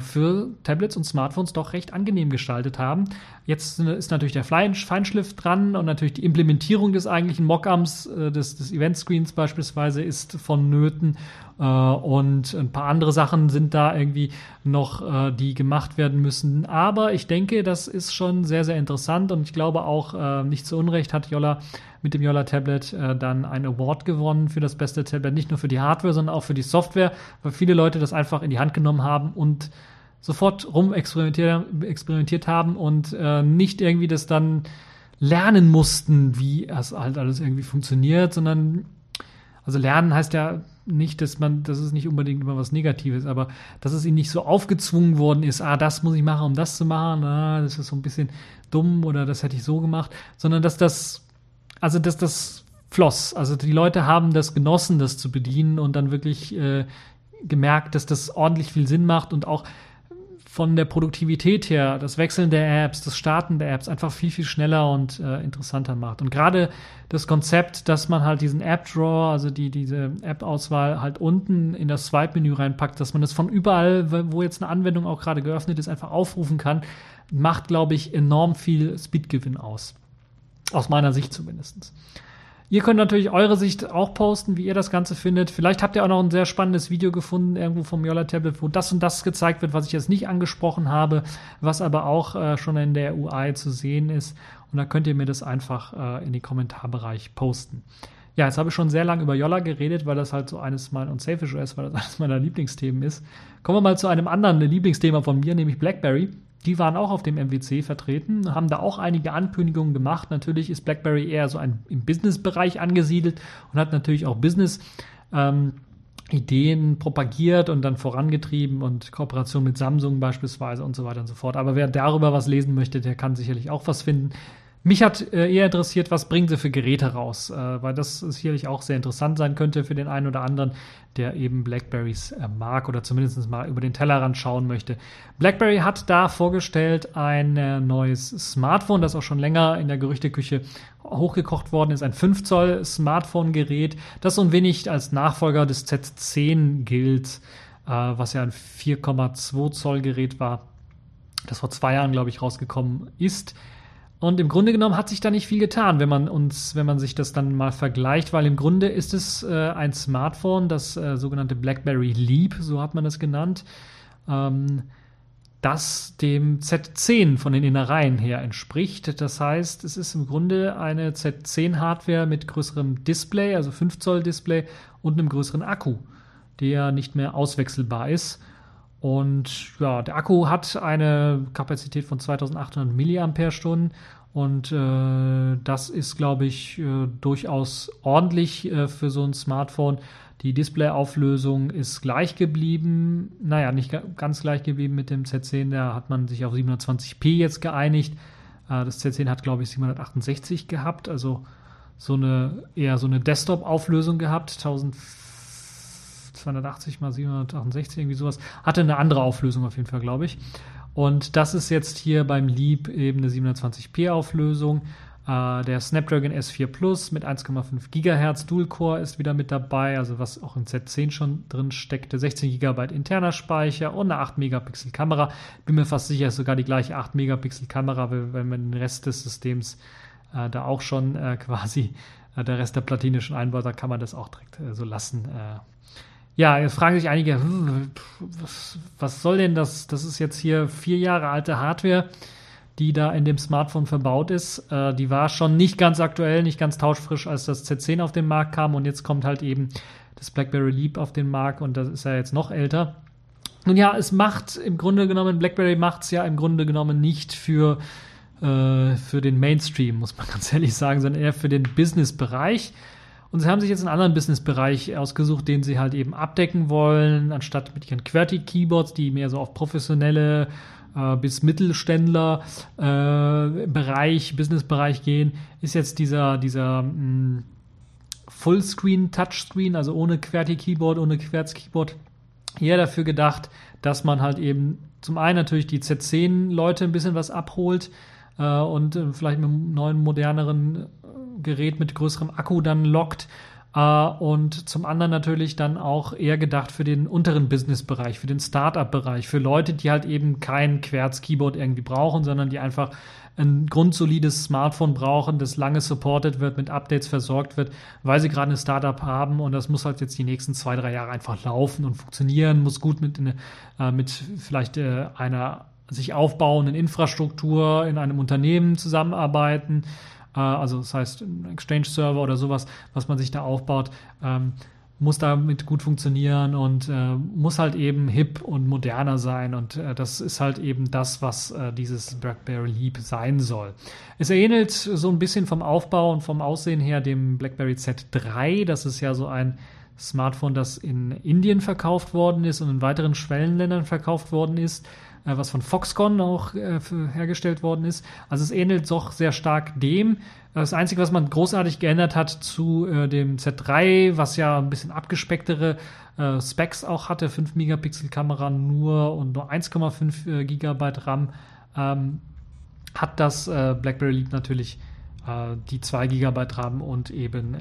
für Tablets und Smartphones doch recht angenehm gestaltet haben. Jetzt ist natürlich der Feinschliff dran und natürlich die Implementierung des eigentlichen Mockups, des, des Event-Screens beispielsweise, ist vonnöten. Äh, und ein paar andere Sachen sind da irgendwie noch, äh, die gemacht werden müssen. Aber ich denke, das ist schon sehr, sehr interessant und ich glaube auch, äh, nicht zu Unrecht hat Jolla mit dem Yola Tablet äh, dann ein Award gewonnen für das beste Tablet, nicht nur für die Hardware, sondern auch für die Software, weil viele Leute das einfach in die Hand genommen haben und sofort rum experimentiert, experimentiert haben und äh, nicht irgendwie das dann lernen mussten, wie es halt alles irgendwie funktioniert, sondern also lernen heißt ja nicht, dass man, das ist nicht unbedingt immer was Negatives, aber dass es ihnen nicht so aufgezwungen worden ist, ah, das muss ich machen, um das zu machen, ah, das ist so ein bisschen dumm oder das hätte ich so gemacht, sondern dass das also dass das floss. Also die Leute haben das genossen, das zu bedienen und dann wirklich äh, gemerkt, dass das ordentlich viel Sinn macht und auch von der Produktivität her, das Wechseln der Apps, das Starten der Apps einfach viel, viel schneller und äh, interessanter macht. Und gerade das Konzept, dass man halt diesen App-Drawer, also die, diese App-Auswahl halt unten in das Swipe-Menü reinpackt, dass man das von überall, wo jetzt eine Anwendung auch gerade geöffnet ist, einfach aufrufen kann, macht, glaube ich, enorm viel Speedgewinn aus. Aus meiner Sicht zumindest. Ihr könnt natürlich eure Sicht auch posten, wie ihr das Ganze findet. Vielleicht habt ihr auch noch ein sehr spannendes Video gefunden, irgendwo vom Yola Tablet, wo das und das gezeigt wird, was ich jetzt nicht angesprochen habe, was aber auch äh, schon in der UI zu sehen ist. Und da könnt ihr mir das einfach äh, in den Kommentarbereich posten. Ja, jetzt habe ich schon sehr lange über Yola geredet, weil das halt so eines meiner, und Selfish OS, weil das eines meiner Lieblingsthemen ist. Kommen wir mal zu einem anderen Lieblingsthema von mir, nämlich BlackBerry. Die waren auch auf dem MWC vertreten, haben da auch einige Ankündigungen gemacht. Natürlich ist BlackBerry eher so ein, im Business-Bereich angesiedelt und hat natürlich auch Business. Ähm, Ideen propagiert und dann vorangetrieben und Kooperation mit Samsung beispielsweise und so weiter und so fort. Aber wer darüber was lesen möchte, der kann sicherlich auch was finden. Mich hat äh, eher interessiert, was bringen sie für Geräte raus, äh, weil das sicherlich auch sehr interessant sein könnte für den einen oder anderen, der eben Blackberries äh, mag oder zumindest mal über den Tellerrand schauen möchte. Blackberry hat da vorgestellt ein neues Smartphone, das auch schon länger in der Gerüchteküche hochgekocht worden ist, ein 5 Zoll Smartphone-Gerät, das so ein wenig als Nachfolger des Z10 gilt was ja ein 4,2 Zoll Gerät war, das vor zwei Jahren, glaube ich, rausgekommen ist. Und im Grunde genommen hat sich da nicht viel getan, wenn man uns, wenn man sich das dann mal vergleicht, weil im Grunde ist es äh, ein Smartphone, das äh, sogenannte BlackBerry Leap, so hat man das genannt, ähm, das dem Z10 von den Innereien her entspricht. Das heißt, es ist im Grunde eine Z10-Hardware mit größerem Display, also 5 Zoll Display und einem größeren Akku, der nicht mehr auswechselbar ist. Und ja, der Akku hat eine Kapazität von 2800 mAh und äh, das ist, glaube ich, äh, durchaus ordentlich äh, für so ein Smartphone. Die Displayauflösung ist gleich geblieben. Naja, nicht ganz gleich geblieben mit dem Z10. Da hat man sich auf 720p jetzt geeinigt. Äh, das Z10 hat, glaube ich, 768 gehabt. Also so eine eher so eine Desktop-Auflösung gehabt. 1400 280 mal 768, irgendwie sowas. Hatte eine andere Auflösung auf jeden Fall, glaube ich. Und das ist jetzt hier beim Leap eben eine 720p Auflösung. Äh, der Snapdragon S4 Plus mit 1,5 GHz Dual-Core ist wieder mit dabei, also was auch im Z10 schon drin steckte. 16 GB interner Speicher und eine 8 Megapixel Kamera. Bin mir fast sicher, ist sogar die gleiche 8 Megapixel Kamera, wenn man den Rest des Systems äh, da auch schon äh, quasi äh, der Rest der Platine schon einbaut, dann kann man das auch direkt äh, so lassen. Ja, jetzt fragen sich einige, was, was soll denn das? Das ist jetzt hier vier Jahre alte Hardware, die da in dem Smartphone verbaut ist. Äh, die war schon nicht ganz aktuell, nicht ganz tauschfrisch, als das Z10 auf den Markt kam und jetzt kommt halt eben das BlackBerry Leap auf den Markt und das ist ja jetzt noch älter. Nun ja, es macht im Grunde genommen, BlackBerry macht es ja im Grunde genommen nicht für, äh, für den Mainstream, muss man ganz ehrlich sagen, sondern eher für den Business-Bereich. Und sie haben sich jetzt einen anderen Businessbereich ausgesucht, den sie halt eben abdecken wollen, anstatt mit ihren QWERTY-Keyboards, die mehr so auf professionelle äh, bis Mittelständler äh, Bereich, Businessbereich gehen, ist jetzt dieser, dieser mh, mm, Fullscreen, Touchscreen, also ohne QWERTY-Keyboard, ohne Querz-Keyboard, eher dafür gedacht, dass man halt eben zum einen natürlich die Z10-Leute ein bisschen was abholt äh, und äh, vielleicht mit einem neuen, moderneren Gerät mit größerem Akku dann lockt. Uh, und zum anderen natürlich dann auch eher gedacht für den unteren Business-Bereich, für den Startup-Bereich, für Leute, die halt eben kein Querz-Keyboard irgendwie brauchen, sondern die einfach ein grundsolides Smartphone brauchen, das lange supported wird, mit Updates versorgt wird, weil sie gerade ein Startup haben und das muss halt jetzt die nächsten zwei, drei Jahre einfach laufen und funktionieren, muss gut mit, eine, äh, mit vielleicht äh, einer sich aufbauenden Infrastruktur in einem Unternehmen zusammenarbeiten also das heißt ein Exchange-Server oder sowas, was man sich da aufbaut, ähm, muss damit gut funktionieren und äh, muss halt eben hip und moderner sein. Und äh, das ist halt eben das, was äh, dieses BlackBerry Leap sein soll. Es ähnelt so ein bisschen vom Aufbau und vom Aussehen her dem BlackBerry Z3. Das ist ja so ein Smartphone, das in Indien verkauft worden ist und in weiteren Schwellenländern verkauft worden ist. Äh, was von Foxconn auch äh, hergestellt worden ist. Also es ähnelt doch sehr stark dem. Das Einzige, was man großartig geändert hat zu äh, dem Z3, was ja ein bisschen abgespecktere äh, Specs auch hatte, 5 Megapixel Kamera nur und nur 1,5 äh, Gigabyte RAM, ähm, hat das äh, BlackBerry Leap natürlich die 2 Gigabyte RAM und eben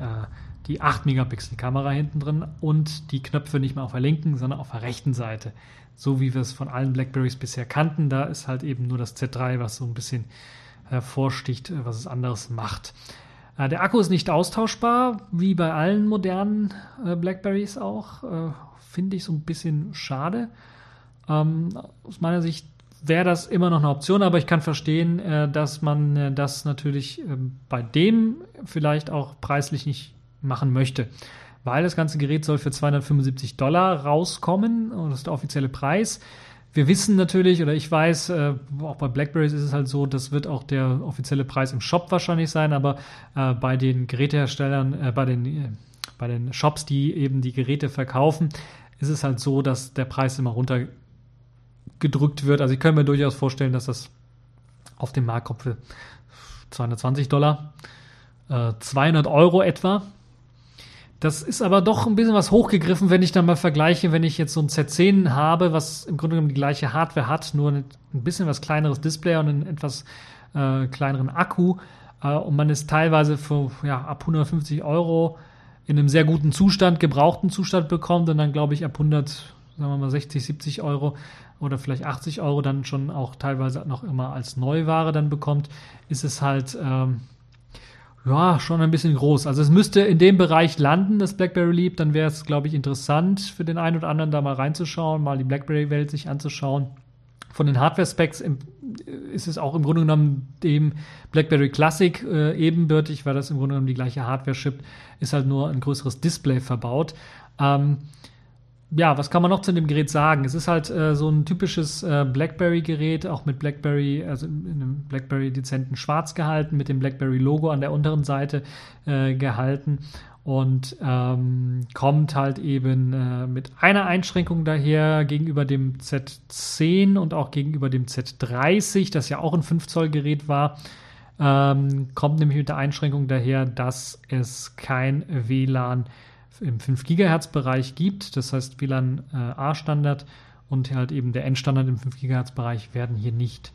die 8 Megapixel Kamera hinten drin und die Knöpfe nicht mehr auf der linken, sondern auf der rechten Seite so wie wir es von allen Blackberries bisher kannten. Da ist halt eben nur das Z3, was so ein bisschen hervorsticht, äh, was es anderes macht. Äh, der Akku ist nicht austauschbar, wie bei allen modernen äh, Blackberries auch. Finde ich so ein bisschen schade. Ähm, aus meiner Sicht wäre das immer noch eine Option, aber ich kann verstehen, dass man das natürlich ähm, bei dem vielleicht auch preislich nicht machen möchte weil das ganze Gerät soll für 275 Dollar rauskommen und das ist der offizielle Preis. Wir wissen natürlich, oder ich weiß, äh, auch bei Blackberries ist es halt so, das wird auch der offizielle Preis im Shop wahrscheinlich sein, aber äh, bei den Geräteherstellern, äh, bei, den, äh, bei den Shops, die eben die Geräte verkaufen, ist es halt so, dass der Preis immer runtergedrückt wird. Also ich kann mir durchaus vorstellen, dass das auf dem Markt kommt für 220 Dollar, 200 äh, Euro etwa das ist aber doch ein bisschen was hochgegriffen, wenn ich dann mal vergleiche, wenn ich jetzt so ein Z10 habe, was im Grunde genommen die gleiche Hardware hat, nur ein bisschen was kleineres Display und einen etwas äh, kleineren Akku. Äh, und man ist teilweise für ja, ab 150 Euro in einem sehr guten Zustand, gebrauchten Zustand bekommt und dann glaube ich ab 100 sagen wir mal 60, 70 Euro oder vielleicht 80 Euro dann schon auch teilweise noch immer als Neuware dann bekommt, ist es halt ähm, ja schon ein bisschen groß. Also es müsste in dem Bereich landen, das BlackBerry Leap, dann wäre es, glaube ich, interessant für den einen oder anderen da mal reinzuschauen, mal die BlackBerry-Welt sich anzuschauen. Von den Hardware-Specs ist es auch im Grunde genommen dem BlackBerry Classic äh, ebenbürtig, weil das im Grunde genommen die gleiche Hardware shippt, ist halt nur ein größeres Display verbaut. Ähm, ja, was kann man noch zu dem Gerät sagen? Es ist halt äh, so ein typisches äh, BlackBerry-Gerät, auch mit BlackBerry, also in einem BlackBerry-dezenten Schwarz gehalten, mit dem BlackBerry-Logo an der unteren Seite äh, gehalten und ähm, kommt halt eben äh, mit einer Einschränkung daher gegenüber dem Z10 und auch gegenüber dem Z30, das ja auch ein 5 Zoll Gerät war. Ähm, kommt nämlich mit der Einschränkung daher, dass es kein WLAN im 5 GHz Bereich gibt. Das heißt, WLAN äh, A-Standard und halt eben der Endstandard im 5 GHz Bereich werden hier nicht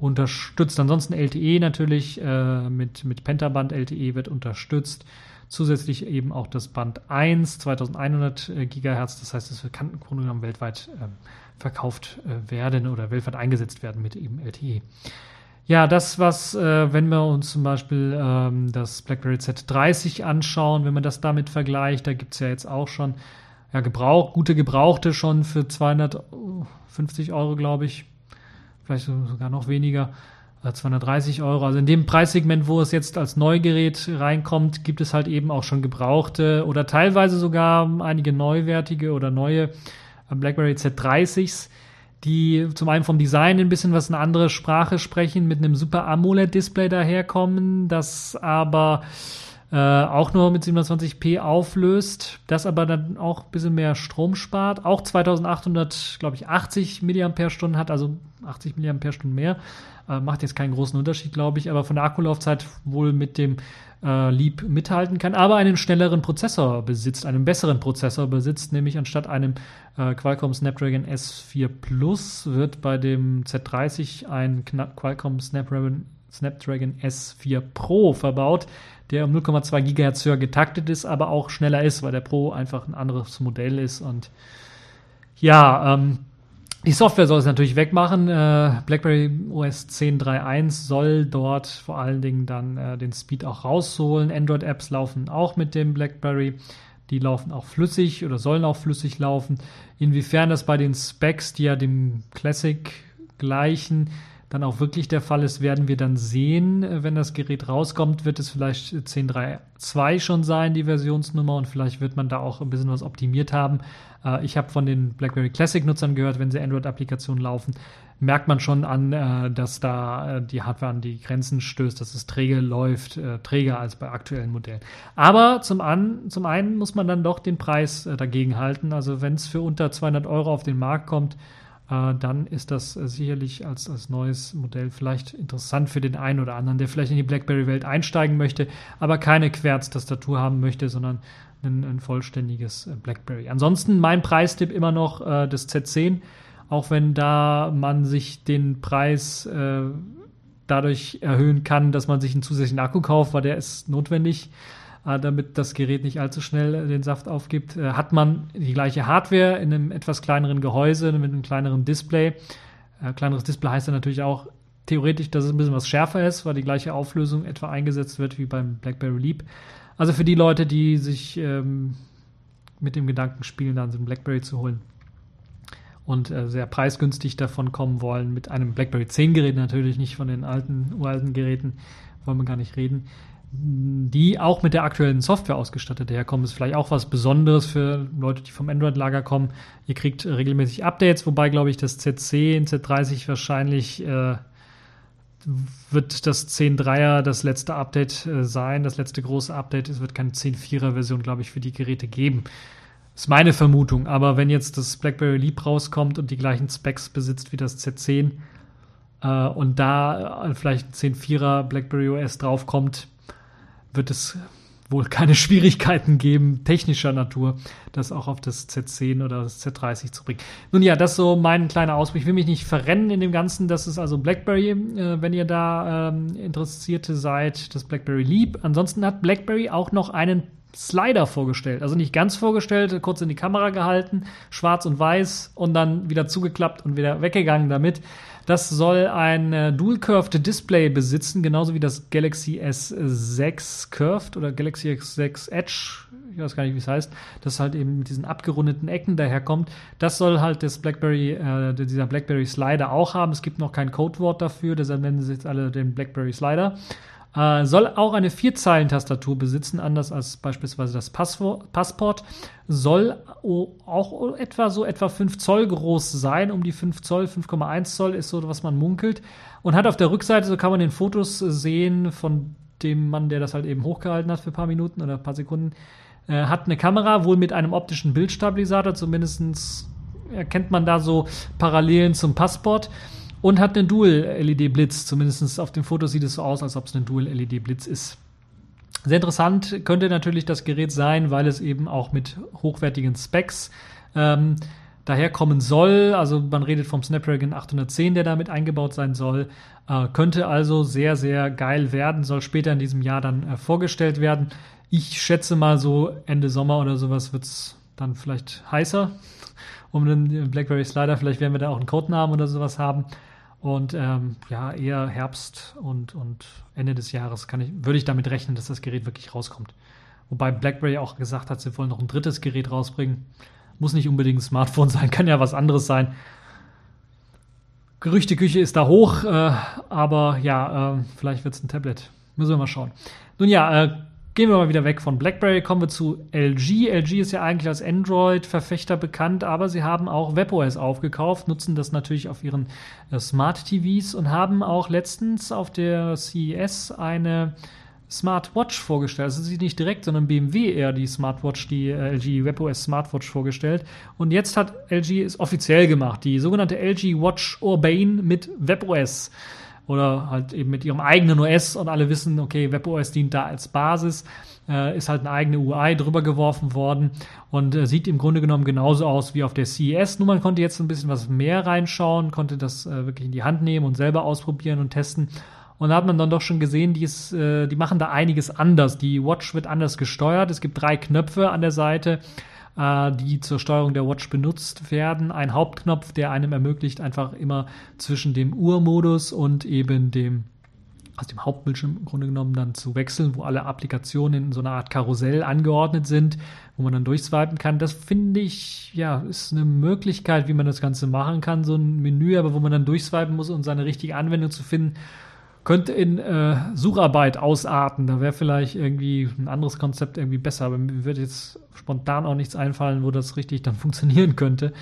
unterstützt. Ansonsten LTE natürlich äh, mit, mit Pentaband LTE wird unterstützt. Zusätzlich eben auch das Band 1, 2100 äh, Gigahertz. Das heißt, es kann im weltweit äh, verkauft werden oder weltweit eingesetzt werden mit eben LTE. Ja, das, was, äh, wenn wir uns zum Beispiel ähm, das BlackBerry Z30 anschauen, wenn man das damit vergleicht, da gibt es ja jetzt auch schon ja, Gebrauch, gute Gebrauchte schon für 250 Euro, glaube ich. Vielleicht sogar noch weniger. 230 äh, Euro. Also in dem Preissegment, wo es jetzt als Neugerät reinkommt, gibt es halt eben auch schon gebrauchte oder teilweise sogar einige neuwertige oder neue äh, BlackBerry Z30s, die zum einen vom Design ein bisschen was eine andere Sprache sprechen, mit einem super AMOLED-Display daherkommen, das aber äh, auch nur mit 720p auflöst, das aber dann auch ein bisschen mehr Strom spart, auch 2800, glaube ich, 80 mAh hat, also 80 mAh mehr, äh, macht jetzt keinen großen Unterschied, glaube ich, aber von der Akkulaufzeit wohl mit dem äh, Leap mithalten kann, aber einen schnelleren Prozessor besitzt, einen besseren Prozessor besitzt, nämlich anstatt einem äh, Qualcomm Snapdragon S4 Plus wird bei dem Z30 ein Qualcomm Snapdragon, Snapdragon S4 Pro verbaut, der um 0,2 GHz höher getaktet ist, aber auch schneller ist, weil der Pro einfach ein anderes Modell ist und ja, ähm, die Software soll es natürlich wegmachen. Äh, BlackBerry OS 10.3.1 soll dort vor allen Dingen dann äh, den Speed auch rausholen. Android-Apps laufen auch mit dem BlackBerry. Die laufen auch flüssig oder sollen auch flüssig laufen. Inwiefern das bei den Specs, die ja dem Classic gleichen, dann auch wirklich der Fall ist, werden wir dann sehen. Äh, wenn das Gerät rauskommt, wird es vielleicht 10.3.2 schon sein, die Versionsnummer, und vielleicht wird man da auch ein bisschen was optimiert haben. Äh, ich habe von den BlackBerry Classic-Nutzern gehört, wenn sie Android-Applikationen laufen, merkt man schon an, äh, dass da die Hardware an die Grenzen stößt, dass es träge läuft, träger als bei aktuellen Modellen. Aber zum, an, zum einen muss man dann doch den Preis dagegen halten. Also wenn es für unter 200 Euro auf den Markt kommt, äh, dann ist das äh, sicherlich als, als neues Modell vielleicht interessant für den einen oder anderen, der vielleicht in die BlackBerry-Welt einsteigen möchte, aber keine Querz-Tastatur haben möchte, sondern ein, ein vollständiges äh, BlackBerry. Ansonsten mein Preistipp immer noch äh, das Z10, auch wenn da man sich den Preis äh, dadurch erhöhen kann, dass man sich einen zusätzlichen Akku kauft, weil der ist notwendig. Äh, damit das Gerät nicht allzu schnell äh, den Saft aufgibt, äh, hat man die gleiche Hardware in einem etwas kleineren Gehäuse mit einem kleineren Display. kleineres Display heißt ja natürlich auch theoretisch, dass es ein bisschen was schärfer ist, weil die gleiche Auflösung etwa eingesetzt wird wie beim BlackBerry Leap. Also für die Leute, die sich ähm, mit dem Gedanken spielen, dann so ein BlackBerry zu holen und äh, sehr preisgünstig davon kommen wollen, mit einem BlackBerry 10 Gerät natürlich, nicht von den alten, uralten Geräten, wollen wir gar nicht reden die auch mit der aktuellen Software ausgestattet herkommen, ist vielleicht auch was Besonderes für Leute, die vom Android-Lager kommen. Ihr kriegt regelmäßig Updates, wobei, glaube ich, das Z10, Z30 wahrscheinlich äh, wird das 10.3er das letzte Update äh, sein, das letzte große Update. Es wird keine 10.4er-Version, glaube ich, für die Geräte geben. Ist meine Vermutung. Aber wenn jetzt das BlackBerry Leap rauskommt und die gleichen Specs besitzt wie das Z10 äh, und da äh, vielleicht ein 10.4er BlackBerry OS draufkommt, wird es wohl keine Schwierigkeiten geben, technischer Natur, das auch auf das Z10 oder das Z30 zu bringen. Nun ja, das ist so mein kleiner Ausblick. Ich will mich nicht verrennen in dem Ganzen. Das ist also BlackBerry, äh, wenn ihr da ähm, Interessierte seid, das BlackBerry Leap. Ansonsten hat BlackBerry auch noch einen Slider vorgestellt. Also nicht ganz vorgestellt, kurz in die Kamera gehalten, schwarz und weiß und dann wieder zugeklappt und wieder weggegangen damit. Das soll ein äh, Dual Curved Display besitzen, genauso wie das Galaxy S6 Curved oder Galaxy S6 Edge. Ich weiß gar nicht, wie es heißt. Das halt eben mit diesen abgerundeten Ecken daherkommt. Das soll halt das BlackBerry, äh, dieser BlackBerry Slider auch haben. Es gibt noch kein Codewort dafür, deshalb nennen sie jetzt alle den BlackBerry Slider. Äh, soll auch eine Vierzeilen-Tastatur besitzen, anders als beispielsweise das Passwort, Passport. Soll auch etwa so etwa 5 Zoll groß sein, um die 5 Zoll, 5,1 Zoll ist so, was man munkelt. Und hat auf der Rückseite, so kann man den Fotos sehen von dem Mann, der das halt eben hochgehalten hat für ein paar Minuten oder ein paar Sekunden, äh, hat eine Kamera, wohl mit einem optischen Bildstabilisator, zumindest erkennt man da so Parallelen zum Passport und hat einen Dual-LED-Blitz. Zumindest auf dem Foto sieht es so aus, als ob es ein Dual-LED-Blitz ist. Sehr interessant könnte natürlich das Gerät sein, weil es eben auch mit hochwertigen Specs ähm, daherkommen soll. Also man redet vom Snapdragon 810, der damit eingebaut sein soll. Äh, könnte also sehr, sehr geil werden, soll später in diesem Jahr dann äh, vorgestellt werden. Ich schätze mal so Ende Sommer oder sowas wird es dann vielleicht heißer um den BlackBerry Slider. Vielleicht werden wir da auch einen Codenamen oder sowas haben. Und ähm, ja, eher Herbst und, und Ende des Jahres kann ich, würde ich damit rechnen, dass das Gerät wirklich rauskommt. Wobei BlackBerry auch gesagt hat, sie wollen noch ein drittes Gerät rausbringen. Muss nicht unbedingt ein Smartphone sein, kann ja was anderes sein. Gerüchteküche ist da hoch, äh, aber ja, äh, vielleicht wird es ein Tablet. Müssen wir mal schauen. Nun ja, äh, Gehen wir mal wieder weg von BlackBerry, kommen wir zu LG. LG ist ja eigentlich als Android-Verfechter bekannt, aber sie haben auch WebOS aufgekauft, nutzen das natürlich auf ihren äh, Smart TVs und haben auch letztens auf der CES eine Smartwatch vorgestellt. Also sie nicht direkt, sondern BMW eher die Smartwatch, die äh, LG WebOS Smartwatch vorgestellt. Und jetzt hat LG es offiziell gemacht, die sogenannte LG Watch Urbane mit WebOS oder halt eben mit ihrem eigenen OS und alle wissen, okay, WebOS dient da als Basis, äh, ist halt eine eigene UI drüber geworfen worden und äh, sieht im Grunde genommen genauso aus wie auf der CES. Nur man konnte jetzt ein bisschen was mehr reinschauen, konnte das äh, wirklich in die Hand nehmen und selber ausprobieren und testen. Und da hat man dann doch schon gesehen, die, ist, äh, die machen da einiges anders. Die Watch wird anders gesteuert. Es gibt drei Knöpfe an der Seite äh, die zur Steuerung der Watch benutzt werden. Ein Hauptknopf, der einem ermöglicht, einfach immer zwischen dem Uhrmodus und eben dem aus dem Hauptbildschirm im Grunde genommen dann zu wechseln, wo alle Applikationen in so einer Art Karussell angeordnet sind, wo man dann durchswipen kann. Das finde ich, ja, ist eine Möglichkeit, wie man das Ganze machen kann, so ein Menü, aber wo man dann durchswipen muss, um seine richtige Anwendung zu finden könnte in äh, Sucharbeit ausarten. Da wäre vielleicht irgendwie ein anderes Konzept irgendwie besser. Aber mir würde jetzt spontan auch nichts einfallen, wo das richtig dann funktionieren könnte,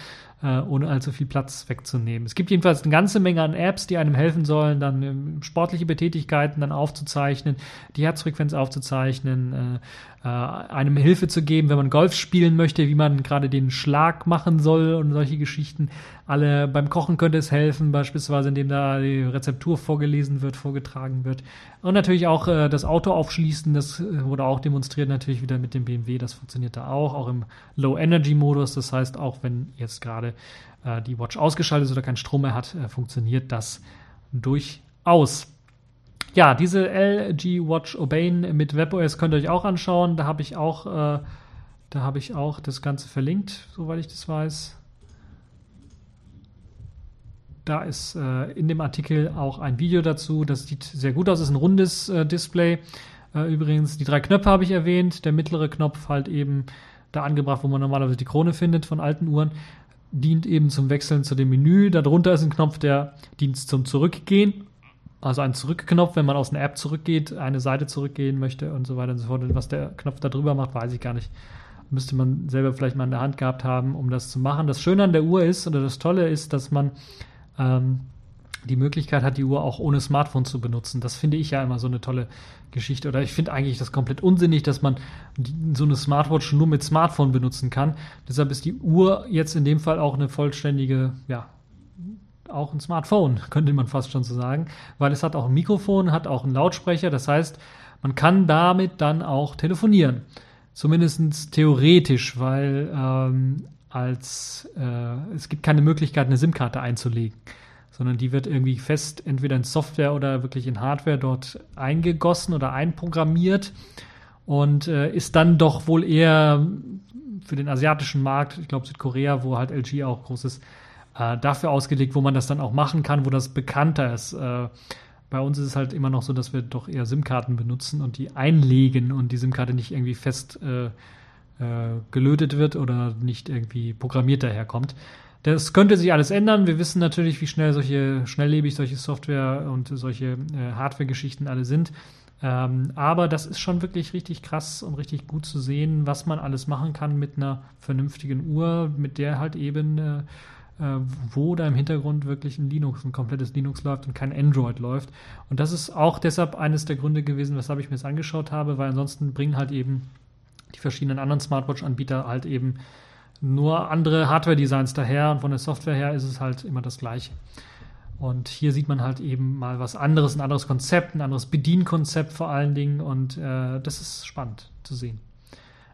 äh, ohne allzu viel Platz wegzunehmen. Es gibt jedenfalls eine ganze Menge an Apps, die einem helfen sollen, dann ähm, sportliche Betätigkeiten dann aufzuzeichnen, die Herzfrequenz aufzuzeichnen, äh, äh, einem Hilfe zu geben, wenn man Golf spielen möchte, wie man gerade den Schlag machen soll und solche Geschichten. Alle beim Kochen könnte es helfen, beispielsweise indem da die Rezeptur vorgelesen wird, vorgetragen wird. Und natürlich auch äh, das Auto aufschließen, das äh, wurde auch demonstriert natürlich wieder mit dem BMW, das funktioniert da auch, auch im Low-Energy-Modus. Das heißt, auch wenn jetzt gerade äh, die Watch ausgeschaltet ist oder keinen Strom mehr hat, äh, funktioniert das durchaus. Ja, diese LG Watch Urbane mit WebOS könnt ihr euch auch anschauen. Da habe ich auch, äh, da habe ich auch das Ganze verlinkt, soweit ich das weiß. Da ist äh, in dem Artikel auch ein Video dazu. Das sieht sehr gut aus. Ist ein rundes äh, Display. Äh, übrigens, die drei Knöpfe habe ich erwähnt. Der mittlere Knopf halt eben da angebracht, wo man normalerweise die Krone findet von alten Uhren, dient eben zum Wechseln zu dem Menü. Darunter ist ein Knopf, der dient zum Zurückgehen also ein Zurückknopf, wenn man aus einer App zurückgeht, eine Seite zurückgehen möchte und so weiter und so fort. Und was der Knopf da drüber macht, weiß ich gar nicht. Müsste man selber vielleicht mal in der Hand gehabt haben, um das zu machen. Das Schöne an der Uhr ist, oder das Tolle ist, dass man ähm, die Möglichkeit hat, die Uhr auch ohne Smartphone zu benutzen. Das finde ich ja immer so eine tolle Geschichte. Oder ich finde eigentlich das komplett unsinnig, dass man so eine Smartwatch nur mit Smartphone benutzen kann. Deshalb ist die Uhr jetzt in dem Fall auch eine vollständige ja, auch ein Smartphone, könnte man fast schon so sagen, weil es hat auch ein Mikrofon, hat auch einen Lautsprecher, das heißt, man kann damit dann auch telefonieren. Zumindest theoretisch, weil ähm, als äh, es gibt keine Möglichkeit, eine SIM-Karte einzulegen, sondern die wird irgendwie fest entweder in Software oder wirklich in Hardware dort eingegossen oder einprogrammiert. und äh, ist dann doch wohl eher für den asiatischen Markt, ich glaube Südkorea, wo halt LG auch groß ist, äh, dafür ausgelegt, wo man das dann auch machen kann, wo das bekannter ist. Äh, bei uns ist es halt immer noch so, dass wir doch eher SIM-Karten benutzen und die einlegen und die SIM-Karte nicht irgendwie fest äh, äh, gelötet wird oder nicht irgendwie programmiert daherkommt. Das könnte sich alles ändern. Wir wissen natürlich, wie schnell solche, schnelllebig solche Software und solche Hardware-Geschichten alle sind. Ähm, aber das ist schon wirklich richtig krass und richtig gut zu sehen, was man alles machen kann mit einer vernünftigen Uhr, mit der halt eben, äh, wo da im Hintergrund wirklich ein Linux, ein komplettes Linux läuft und kein Android läuft. Und das ist auch deshalb eines der Gründe gewesen, weshalb ich mir das angeschaut habe, weil ansonsten bringen halt eben die verschiedenen anderen Smartwatch-Anbieter halt eben nur andere Hardware-Designs daher und von der Software her ist es halt immer das gleiche. Und hier sieht man halt eben mal was anderes, ein anderes Konzept, ein anderes Bedienkonzept vor allen Dingen und äh, das ist spannend zu sehen.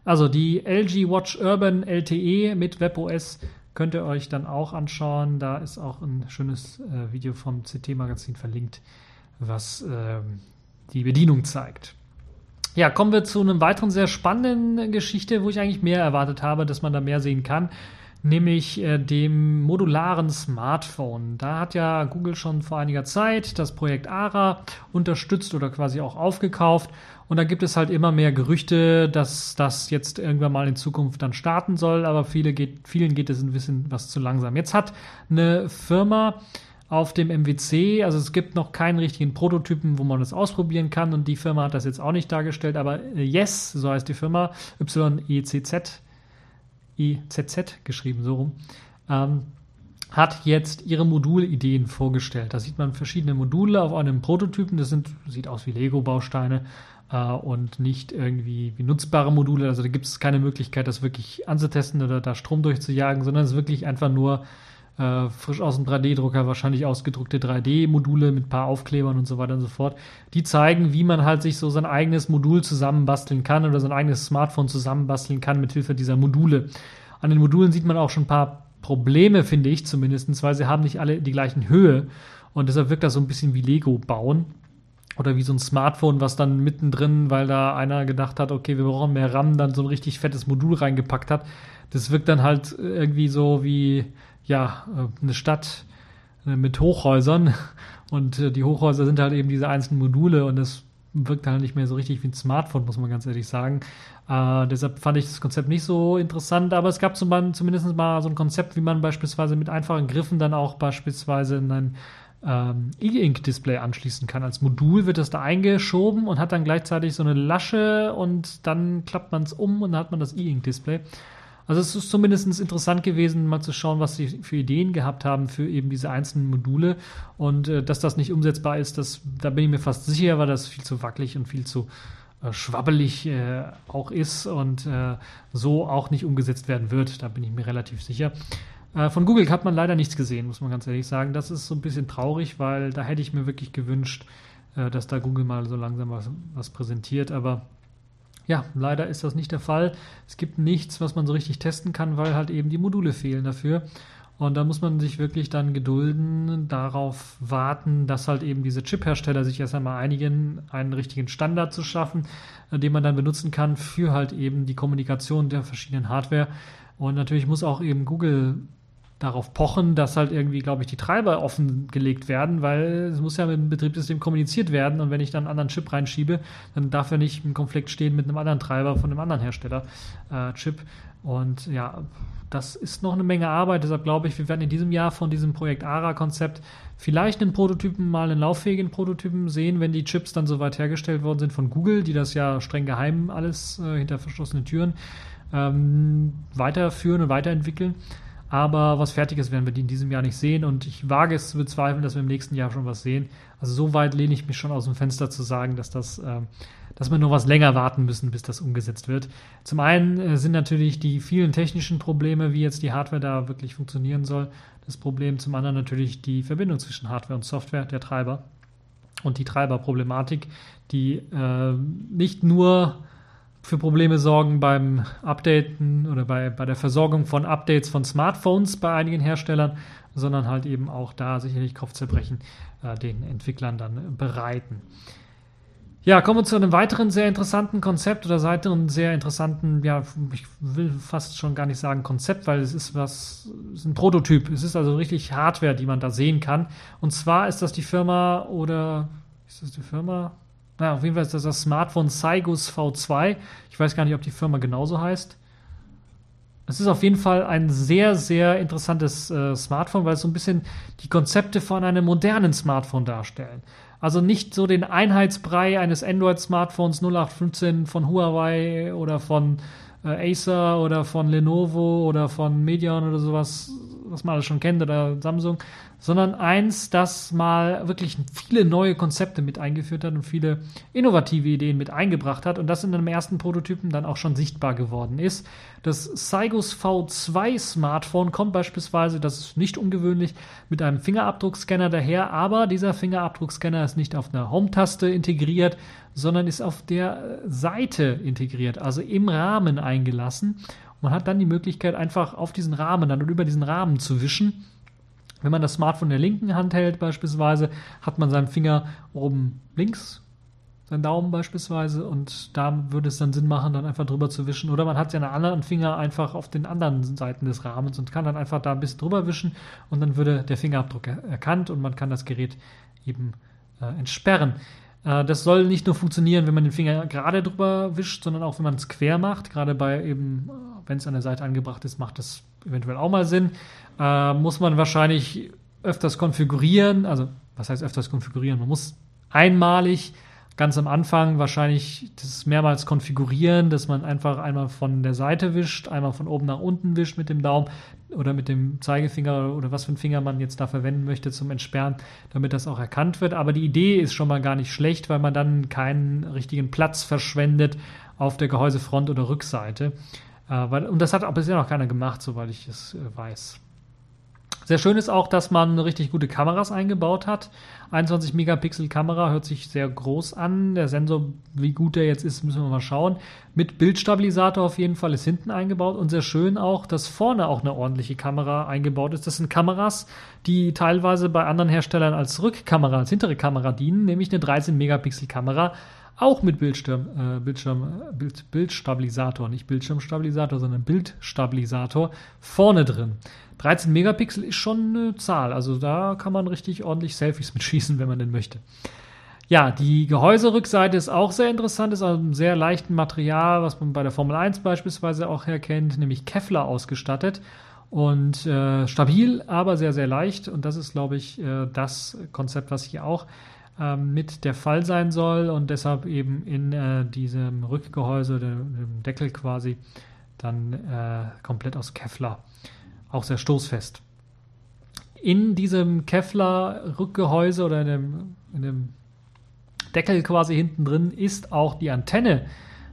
Also die LG Watch Urban LTE mit WebOS könnt ihr euch dann auch anschauen. Da ist auch ein schönes äh, Video vom CT-Magazin verlinkt, was äh, die Bedienung zeigt. Ja, kommen wir zu einer weiteren sehr spannenden Geschichte, wo ich eigentlich mehr erwartet habe, dass man da mehr sehen kann nämlich äh, dem modularen Smartphone. Da hat ja Google schon vor einiger Zeit das Projekt ARA unterstützt oder quasi auch aufgekauft. Und da gibt es halt immer mehr Gerüchte, dass das jetzt irgendwann mal in Zukunft dann starten soll, aber viele geht, vielen geht es ein bisschen was zu langsam. Jetzt hat eine Firma auf dem MWC, also es gibt noch keinen richtigen Prototypen, wo man das ausprobieren kann und die Firma hat das jetzt auch nicht dargestellt, aber Yes, so heißt die Firma, Y-E-C-Z, IZZ geschrieben, so rum, ähm, hat jetzt ihre Modulideen vorgestellt. Da sieht man verschiedene Module auf einem Prototypen. Das sind, sieht aus wie Lego-Bausteine äh, und nicht irgendwie wie nutzbare Module. Also da gibt es keine Möglichkeit, das wirklich anzutesten oder da Strom durchzujagen, sondern es ist wirklich einfach nur äh, frisch aus dem 3D-Drucker wahrscheinlich ausgedruckte 3D-Module mit ein paar Aufklebern und so weiter und so fort. Die zeigen, wie man halt sich so sein eigenes Modul zusammenbasteln kann oder sein eigenes Smartphone zusammenbasteln kann mit Hilfe dieser Module. An den Modulen sieht man auch schon ein paar Probleme, finde ich zumindest, weil sie haben nicht alle die gleichen Höhe und deshalb wirkt das so ein bisschen wie Lego bauen oder wie so ein Smartphone, was dann mittendrin, weil da einer gedacht hat, okay, wir brauchen mehr RAM, dann so ein richtig fettes Modul reingepackt hat. Das wirkt dann halt irgendwie so wie ja, äh, eine Stadt äh, mit Hochhäusern und äh, die Hochhäuser sind halt eben diese einzelnen Module und das wirkt halt nicht mehr so richtig wie ein Smartphone, muss man ganz ehrlich sagen. Äh, deshalb fand ich das Konzept nicht so interessant, aber es gab zum, zumindest mal so ein Konzept, wie man beispielsweise mit einfachen Griffen dann auch beispielsweise in ein ähm, E-Ink-Display anschließen kann. Als Modul wird das da eingeschoben und hat dann gleichzeitig so eine Lasche und dann klappt man es um und dann hat man das E-Ink-Display. Also es ist zumindest interessant gewesen, mal zu schauen, was sie für Ideen gehabt haben für eben diese einzelnen Module. Und äh, dass das nicht umsetzbar ist, das, da bin ich mir fast sicher, weil das viel zu wackelig und viel zu äh, schwabbelig äh, auch ist und äh, so auch nicht umgesetzt werden wird. Da bin ich mir relativ sicher. Äh, von Google hat man leider nichts gesehen, muss man ganz ehrlich sagen. Das ist so ein bisschen traurig, weil da hätte ich mir wirklich gewünscht, äh, dass da Google mal so langsam was, was präsentiert. Aber ja, leider ist das nicht der Fall. Es gibt nichts, was man so richtig testen kann, weil halt eben die Module fehlen dafür. Und da muss man sich wirklich dann gedulden, darauf warten, dass halt eben diese Chip-Hersteller sich erst einmal einigen, einen richtigen Standard zu schaffen, äh, den man dann benutzen kann für halt eben die Kommunikation der verschiedenen Hardware. Und natürlich muss auch eben Google darauf pochen, dass halt irgendwie, glaube ich, die Treiber offengelegt werden, weil es muss ja mit dem Betriebssystem kommuniziert werden und wenn ich dann einen anderen Chip reinschiebe, dann darf er nicht im Konflikt stehen mit einem anderen Treiber von einem anderen Hersteller äh, Chip. Und ja, das ist noch eine Menge Arbeit, deshalb glaube ich, wir werden in diesem Jahr von diesem Projekt ARA-Konzept vielleicht einen Prototypen, mal einen lauffähigen Prototypen sehen, wenn die Chips dann soweit hergestellt worden sind von Google, die das ja streng geheim alles äh, hinter verschlossenen Türen ähm, weiterführen und weiterentwickeln. Aber was Fertiges werden wir die in diesem Jahr nicht sehen und ich wage es zu bezweifeln, dass wir im nächsten Jahr schon was sehen. Also so weit lehne ich mich schon aus dem Fenster zu sagen, dass das, äh, dass wir nur was länger warten müssen, bis das umgesetzt wird. Zum einen äh, sind natürlich die vielen technischen Probleme, wie jetzt die Hardware da wirklich funktionieren soll, das Problem. Zum anderen natürlich die Verbindung zwischen Hardware und Software, der Treiber und die Treiberproblematik, die äh, nicht nur für Probleme sorgen beim Updaten oder bei, bei der Versorgung von Updates von Smartphones bei einigen Herstellern, sondern halt eben auch da sicherlich Kopfzerbrechen äh, den Entwicklern dann bereiten. Ja, kommen wir zu einem weiteren sehr interessanten Konzept oder weiteren sehr interessanten, ja, ich will fast schon gar nicht sagen Konzept, weil es ist was, es ist ein Prototyp. Es ist also richtig Hardware, die man da sehen kann. Und zwar ist das die Firma oder ist das die Firma? Na, auf jeden Fall ist das das Smartphone Cygus V2. Ich weiß gar nicht, ob die Firma genauso heißt. Es ist auf jeden Fall ein sehr, sehr interessantes äh, Smartphone, weil es so ein bisschen die Konzepte von einem modernen Smartphone darstellen. Also nicht so den Einheitsbrei eines Android-Smartphones 0815 von Huawei oder von äh, Acer oder von Lenovo oder von Medion oder sowas, was man alles schon kennt, oder Samsung, sondern eins, das mal wirklich viele neue Konzepte mit eingeführt hat und viele innovative Ideen mit eingebracht hat und das in einem ersten Prototypen dann auch schon sichtbar geworden ist. Das Cygus V2 Smartphone kommt beispielsweise, das ist nicht ungewöhnlich, mit einem Fingerabdruckscanner daher, aber dieser Fingerabdruckscanner ist nicht auf einer Home-Taste integriert, sondern ist auf der Seite integriert, also im Rahmen eingelassen. Man hat dann die Möglichkeit, einfach auf diesen Rahmen dann und über diesen Rahmen zu wischen wenn man das Smartphone in der linken Hand hält beispielsweise, hat man seinen Finger oben links, seinen Daumen beispielsweise, und da würde es dann Sinn machen, dann einfach drüber zu wischen. Oder man hat seinen anderen Finger einfach auf den anderen Seiten des Rahmens und kann dann einfach da ein bisschen drüber wischen und dann würde der Fingerabdruck erkannt und man kann das Gerät eben äh, entsperren. Äh, das soll nicht nur funktionieren, wenn man den Finger gerade drüber wischt, sondern auch wenn man es quer macht. Gerade bei eben, äh, wenn es an der Seite angebracht ist, macht das eventuell auch mal Sinn. Äh, muss man wahrscheinlich öfters konfigurieren. Also, was heißt öfters konfigurieren? Man muss einmalig ganz am Anfang wahrscheinlich das mehrmals konfigurieren, dass man einfach einmal von der Seite wischt, einmal von oben nach unten wischt mit dem Daumen oder mit dem Zeigefinger oder was für einen Finger man jetzt da verwenden möchte zum Entsperren, damit das auch erkannt wird. Aber die Idee ist schon mal gar nicht schlecht, weil man dann keinen richtigen Platz verschwendet auf der Gehäusefront oder Rückseite. Äh, und das hat bisher noch keiner gemacht, soweit ich es äh, weiß. Sehr schön ist auch, dass man richtig gute Kameras eingebaut hat. 21 Megapixel Kamera hört sich sehr groß an. Der Sensor, wie gut der jetzt ist, müssen wir mal schauen. Mit Bildstabilisator auf jeden Fall ist hinten eingebaut und sehr schön auch, dass vorne auch eine ordentliche Kamera eingebaut ist. Das sind Kameras, die teilweise bei anderen Herstellern als Rückkamera, als hintere Kamera dienen, nämlich eine 13 Megapixel Kamera auch mit Bildschirm, äh, Bildschirm, Bild, Bildstabilisator, nicht Bildschirmstabilisator, sondern Bildstabilisator vorne drin. 13 Megapixel ist schon eine Zahl, also da kann man richtig ordentlich Selfies mitschießen, wenn man denn möchte. Ja, die Gehäuserückseite ist auch sehr interessant, ist aus einem sehr leichten Material, was man bei der Formel 1 beispielsweise auch herkennt, nämlich Kevlar ausgestattet und äh, stabil, aber sehr, sehr leicht. Und das ist, glaube ich, äh, das Konzept, was hier auch ähm, mit der Fall sein soll und deshalb eben in äh, diesem Rückgehäuse, dem Deckel quasi, dann äh, komplett aus Kevlar. Auch sehr stoßfest. In diesem Kevlar-Rückgehäuse oder in dem, in dem Deckel quasi hinten drin ist auch die Antenne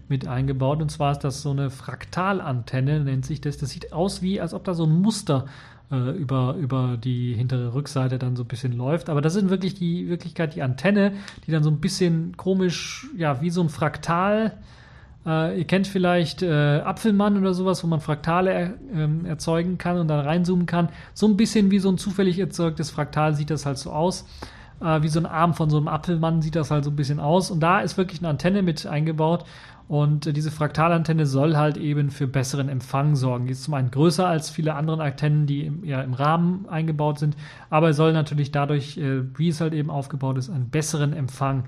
mit eingebaut. Und zwar ist das so eine Fraktalantenne, nennt sich das. Das sieht aus wie, als ob da so ein Muster äh, über, über die hintere Rückseite dann so ein bisschen läuft. Aber das ist wirklich die Wirklichkeit die Antenne, die dann so ein bisschen komisch, ja, wie so ein Fraktal. Äh, ihr kennt vielleicht äh, Apfelmann oder sowas, wo man Fraktale er, ähm, erzeugen kann und dann reinzoomen kann. So ein bisschen wie so ein zufällig erzeugtes Fraktal sieht das halt so aus. Äh, wie so ein Arm von so einem Apfelmann sieht das halt so ein bisschen aus. Und da ist wirklich eine Antenne mit eingebaut. Und äh, diese Fraktalantenne soll halt eben für besseren Empfang sorgen. Die ist zum einen größer als viele andere Antennen, die im, ja, im Rahmen eingebaut sind, aber soll natürlich dadurch, äh, wie es halt eben aufgebaut ist, einen besseren Empfang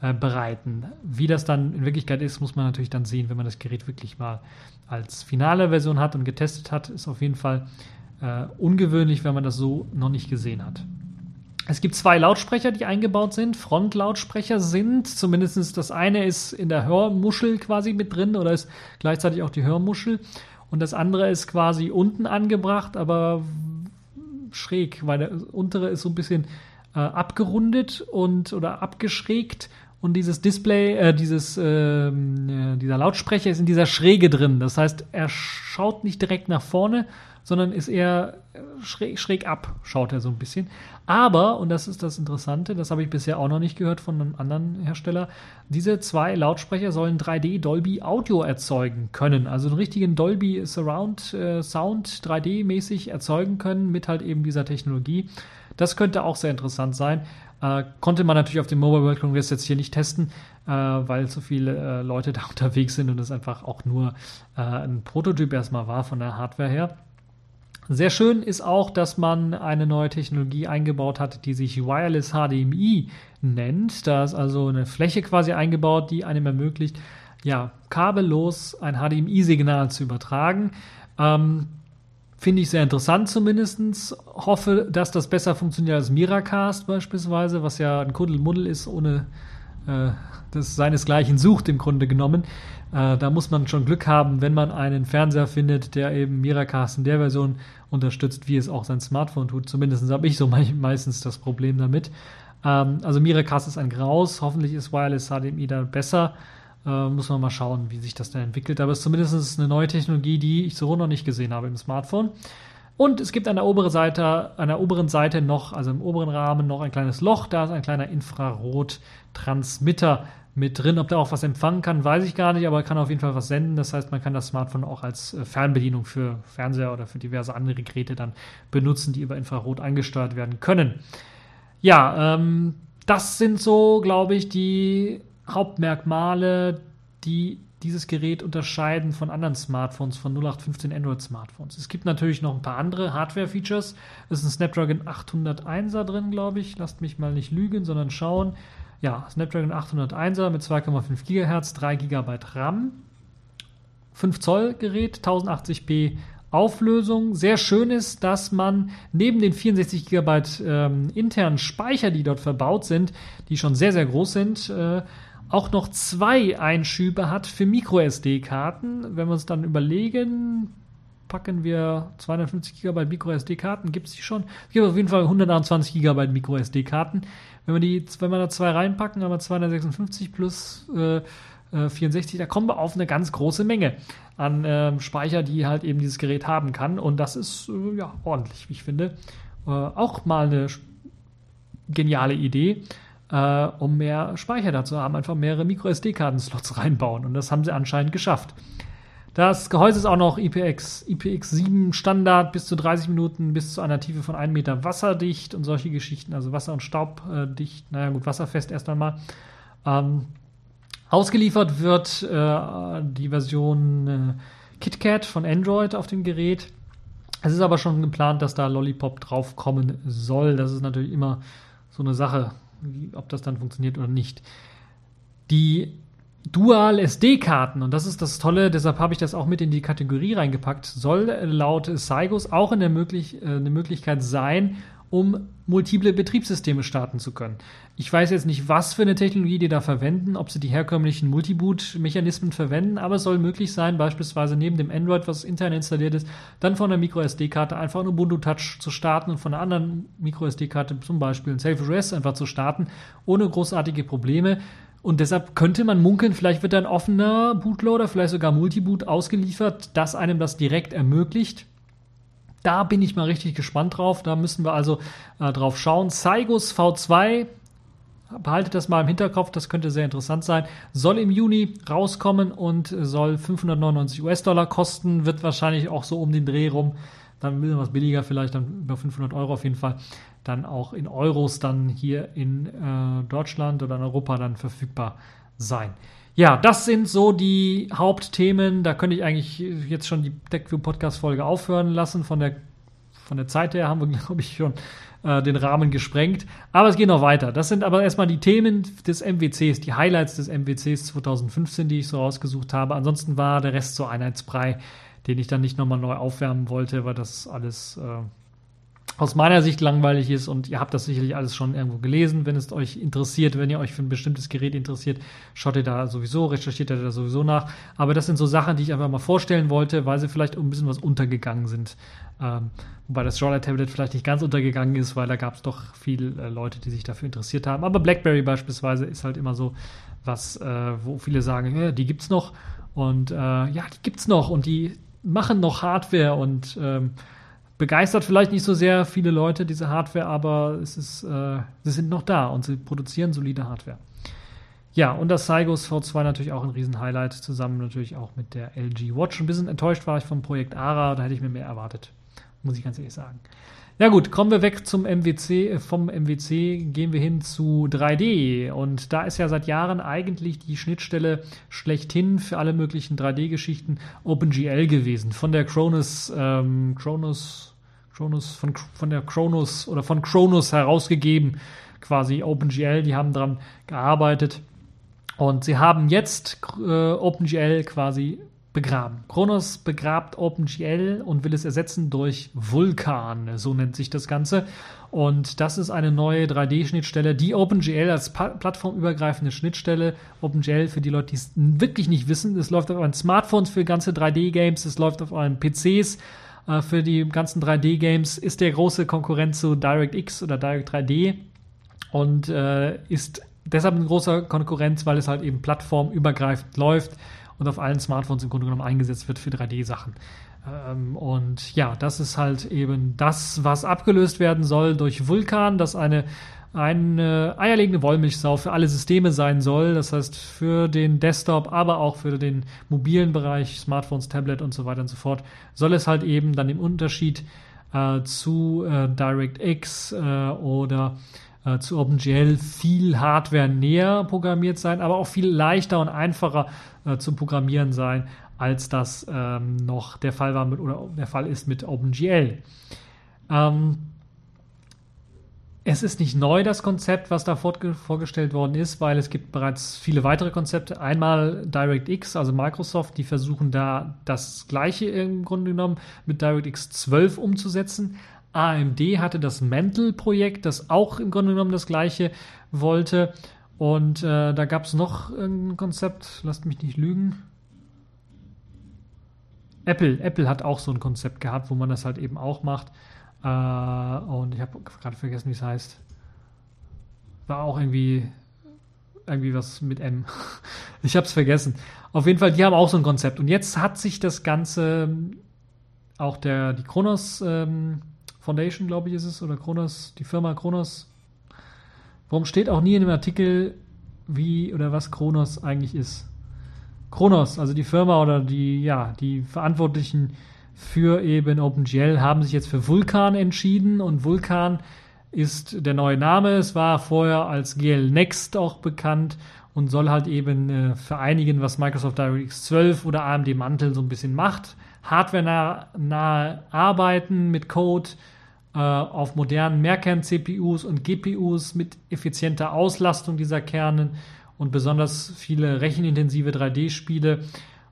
äh, bereiten. Wie das dann in Wirklichkeit ist, muss man natürlich dann sehen, wenn man das Gerät wirklich mal als finale Version hat und getestet hat. Ist auf jeden Fall äh, ungewöhnlich, wenn man das so noch nicht gesehen hat. Es gibt zwei Lautsprecher, die eingebaut sind. Frontlautsprecher sind, zumindest das eine ist in der Hörmuschel quasi mit drin oder ist gleichzeitig auch die Hörmuschel. Und das andere ist quasi unten angebracht, aber schräg, weil der untere ist so ein bisschen äh, abgerundet und oder abgeschrägt und dieses Display, äh, dieses, ähm, äh, dieser Lautsprecher ist in dieser Schräge drin. Das heißt, er schaut nicht direkt nach vorne, sondern ist eher schräg, schräg ab, schaut er so ein bisschen. Aber, und das ist das Interessante, das habe ich bisher auch noch nicht gehört von einem anderen Hersteller, diese zwei Lautsprecher sollen 3D Dolby Audio erzeugen können. Also einen richtigen Dolby Surround äh, Sound 3D-mäßig erzeugen können mit halt eben dieser Technologie. Das könnte auch sehr interessant sein. Äh, konnte man natürlich auf dem Mobile World Congress jetzt hier nicht testen, äh, weil so viele äh, Leute da unterwegs sind und es einfach auch nur äh, ein Prototyp erstmal war von der Hardware her. Sehr schön ist auch, dass man eine neue Technologie eingebaut hat, die sich Wireless HDMI nennt. Da ist also eine Fläche quasi eingebaut, die einem ermöglicht, ja, kabellos ein HDMI-Signal zu übertragen. Ähm, Finde ich sehr interessant zumindest. Hoffe, dass das besser funktioniert als Miracast beispielsweise, was ja ein Kuddelmuddel ist, ohne äh, das seinesgleichen sucht im Grunde genommen. Äh, da muss man schon Glück haben, wenn man einen Fernseher findet, der eben Miracast in der Version unterstützt, wie es auch sein Smartphone tut. Zumindest habe ich so meistens das Problem damit. Ähm, also Miracast ist ein Graus. Hoffentlich ist Wireless HDMI da besser. Äh, muss man mal schauen, wie sich das dann entwickelt. Aber es ist zumindest eine neue Technologie, die ich so noch nicht gesehen habe im Smartphone. Und es gibt an der oberen Seite, an der oberen Seite noch, also im oberen Rahmen noch ein kleines Loch. Da ist ein kleiner Infrarot-Transmitter mit drin. Ob der auch was empfangen kann, weiß ich gar nicht, aber er kann auf jeden Fall was senden. Das heißt, man kann das Smartphone auch als äh, Fernbedienung für Fernseher oder für diverse andere Geräte dann benutzen, die über Infrarot angesteuert werden können. Ja, ähm, das sind so, glaube ich, die Hauptmerkmale, die dieses Gerät unterscheiden von anderen Smartphones, von 0815 Android-Smartphones. Es gibt natürlich noch ein paar andere Hardware-Features. Es ist ein Snapdragon 801er drin, glaube ich. Lasst mich mal nicht lügen, sondern schauen. Ja, Snapdragon 801er mit 2,5 GHz, 3 GB RAM, 5 Zoll Gerät, 1080p Auflösung. Sehr schön ist, dass man neben den 64 GB ähm, internen Speicher, die dort verbaut sind, die schon sehr, sehr groß sind, äh, auch noch zwei Einschübe hat für MicroSD-Karten. Wenn wir uns dann überlegen, packen wir 250 GB MicroSD-Karten, gibt es die schon? Es gibt auf jeden Fall 128 GB MicroSD-Karten. Wenn wir die, wenn wir da zwei reinpacken, haben wir 256 plus äh, 64, äh, da kommen wir auf eine ganz große Menge an äh, Speicher, die halt eben dieses Gerät haben kann. Und das ist äh, ja ordentlich, wie ich finde. Äh, auch mal eine geniale Idee äh, um mehr Speicher dazu haben, einfach mehrere MicroSD-Karten-Slots reinbauen. Und das haben sie anscheinend geschafft. Das Gehäuse ist auch noch IPX, IPX7 Standard, bis zu 30 Minuten, bis zu einer Tiefe von 1 Meter wasserdicht und solche Geschichten, also Wasser- und Staubdicht, naja gut, wasserfest erst einmal. Ähm, ausgeliefert wird äh, die Version äh, KitKat von Android auf dem Gerät. Es ist aber schon geplant, dass da Lollipop draufkommen soll. Das ist natürlich immer so eine Sache ob das dann funktioniert oder nicht. Die Dual SD-Karten, und das ist das Tolle, deshalb habe ich das auch mit in die Kategorie reingepackt, soll laut Cygos auch eine, möglich, äh, eine Möglichkeit sein, um multiple Betriebssysteme starten zu können. Ich weiß jetzt nicht, was für eine Technologie die da verwenden, ob sie die herkömmlichen Multiboot-Mechanismen verwenden, aber es soll möglich sein, beispielsweise neben dem Android, was intern installiert ist, dann von der MicroSD-Karte einfach ein Ubuntu Touch zu starten und von einer anderen MicroSD-Karte zum Beispiel ein Self-OS einfach zu starten, ohne großartige Probleme. Und deshalb könnte man munkeln, vielleicht wird ein offener Bootloader, vielleicht sogar Multiboot ausgeliefert, das einem das direkt ermöglicht. Da bin ich mal richtig gespannt drauf. Da müssen wir also äh, drauf schauen. Cygos V2, behaltet das mal im Hinterkopf, das könnte sehr interessant sein. Soll im Juni rauskommen und soll 599 US-Dollar kosten, wird wahrscheinlich auch so um den Dreh rum. Dann ein bisschen was billiger, vielleicht dann über 500 Euro auf jeden Fall. Dann auch in Euros dann hier in äh, Deutschland oder in Europa dann verfügbar sein. Ja, das sind so die Hauptthemen. Da könnte ich eigentlich jetzt schon die TechView Podcast Folge aufhören lassen. Von der, von der Zeit her haben wir, glaube ich, schon äh, den Rahmen gesprengt. Aber es geht noch weiter. Das sind aber erstmal die Themen des MWCs, die Highlights des MWCs 2015, die ich so rausgesucht habe. Ansonsten war der Rest so Einheitsbrei, den ich dann nicht nochmal neu aufwärmen wollte, weil das alles äh, aus meiner Sicht langweilig ist und ihr habt das sicherlich alles schon irgendwo gelesen. Wenn es euch interessiert, wenn ihr euch für ein bestimmtes Gerät interessiert, schaut ihr da sowieso, recherchiert ihr da sowieso nach. Aber das sind so Sachen, die ich einfach mal vorstellen wollte, weil sie vielleicht ein bisschen was untergegangen sind. Ähm, wobei das Roller Tablet vielleicht nicht ganz untergegangen ist, weil da gab es doch viele äh, Leute, die sich dafür interessiert haben. Aber BlackBerry beispielsweise ist halt immer so was, äh, wo viele sagen, ja, die gibt's noch. Und äh, ja, die gibt's noch und die machen noch Hardware und ähm, begeistert vielleicht nicht so sehr viele Leute, diese Hardware, aber es ist, äh, sie sind noch da und sie produzieren solide Hardware. Ja, und das Cygos V2 natürlich auch ein Riesen-Highlight, zusammen natürlich auch mit der LG Watch. Ein bisschen enttäuscht war ich vom Projekt ARA, da hätte ich mir mehr erwartet, muss ich ganz ehrlich sagen. Ja gut, kommen wir weg zum MWC, äh, vom MWC gehen wir hin zu 3D und da ist ja seit Jahren eigentlich die Schnittstelle schlechthin für alle möglichen 3D-Geschichten OpenGL gewesen, von der Cronus, ähm, Cronus, Cronus, von, von der Cronus oder von Cronus herausgegeben, quasi OpenGL, die haben daran gearbeitet. Und sie haben jetzt äh, OpenGL quasi begraben. Kronos begrabt OpenGL und will es ersetzen durch Vulkan, so nennt sich das Ganze. Und das ist eine neue 3D-Schnittstelle, die OpenGL als plattformübergreifende Schnittstelle. OpenGL, für die Leute, die es wirklich nicht wissen, es läuft auf euren Smartphones für ganze 3D-Games, es läuft auf euren PCs äh, für die ganzen 3D-Games, ist der große Konkurrent zu DirectX oder Direct 3D und äh, ist deshalb ein großer Konkurrenz, weil es halt eben plattformübergreifend läuft und auf allen Smartphones im Grunde genommen eingesetzt wird für 3D-Sachen. Ähm, und ja, das ist halt eben das, was abgelöst werden soll durch Vulkan, das eine eine eierlegende Wollmilchsau für alle Systeme sein soll. Das heißt, für den Desktop, aber auch für den mobilen Bereich, Smartphones, Tablet und so weiter und so fort, soll es halt eben dann im Unterschied äh, zu äh, DirectX äh, oder äh, zu OpenGL viel Hardware näher programmiert sein, aber auch viel leichter und einfacher äh, zu programmieren sein, als das ähm, noch der Fall war mit, oder der Fall ist mit OpenGL. Ähm, es ist nicht neu, das Konzept, was da vorgestellt worden ist, weil es gibt bereits viele weitere Konzepte. Einmal DirectX, also Microsoft, die versuchen da das Gleiche im Grunde genommen mit DirectX 12 umzusetzen. AMD hatte das Mantle-Projekt, das auch im Grunde genommen das gleiche wollte. Und äh, da gab es noch ein Konzept, lasst mich nicht lügen. Apple, Apple hat auch so ein Konzept gehabt, wo man das halt eben auch macht. Äh, und ich habe gerade vergessen, wie es heißt. War auch irgendwie irgendwie was mit M. ich habe es vergessen. Auf jeden Fall, die haben auch so ein Konzept. Und jetzt hat sich das Ganze auch der die Kronos ähm, Foundation, glaube ich, ist es, oder Kronos, die Firma Kronos. Warum steht auch nie in dem Artikel, wie oder was Kronos eigentlich ist? Kronos, also die Firma oder die, ja, die Verantwortlichen für eben OpenGL haben sich jetzt für Vulkan entschieden und Vulkan ist der neue Name. Es war vorher als GL Next auch bekannt und soll halt eben äh, vereinigen, was Microsoft DirectX 12 oder AMD Mantel so ein bisschen macht. Hardware-nahe Arbeiten mit Code, auf modernen Mehrkern-CPUs und GPUs mit effizienter Auslastung dieser Kernen und besonders viele rechenintensive 3D-Spiele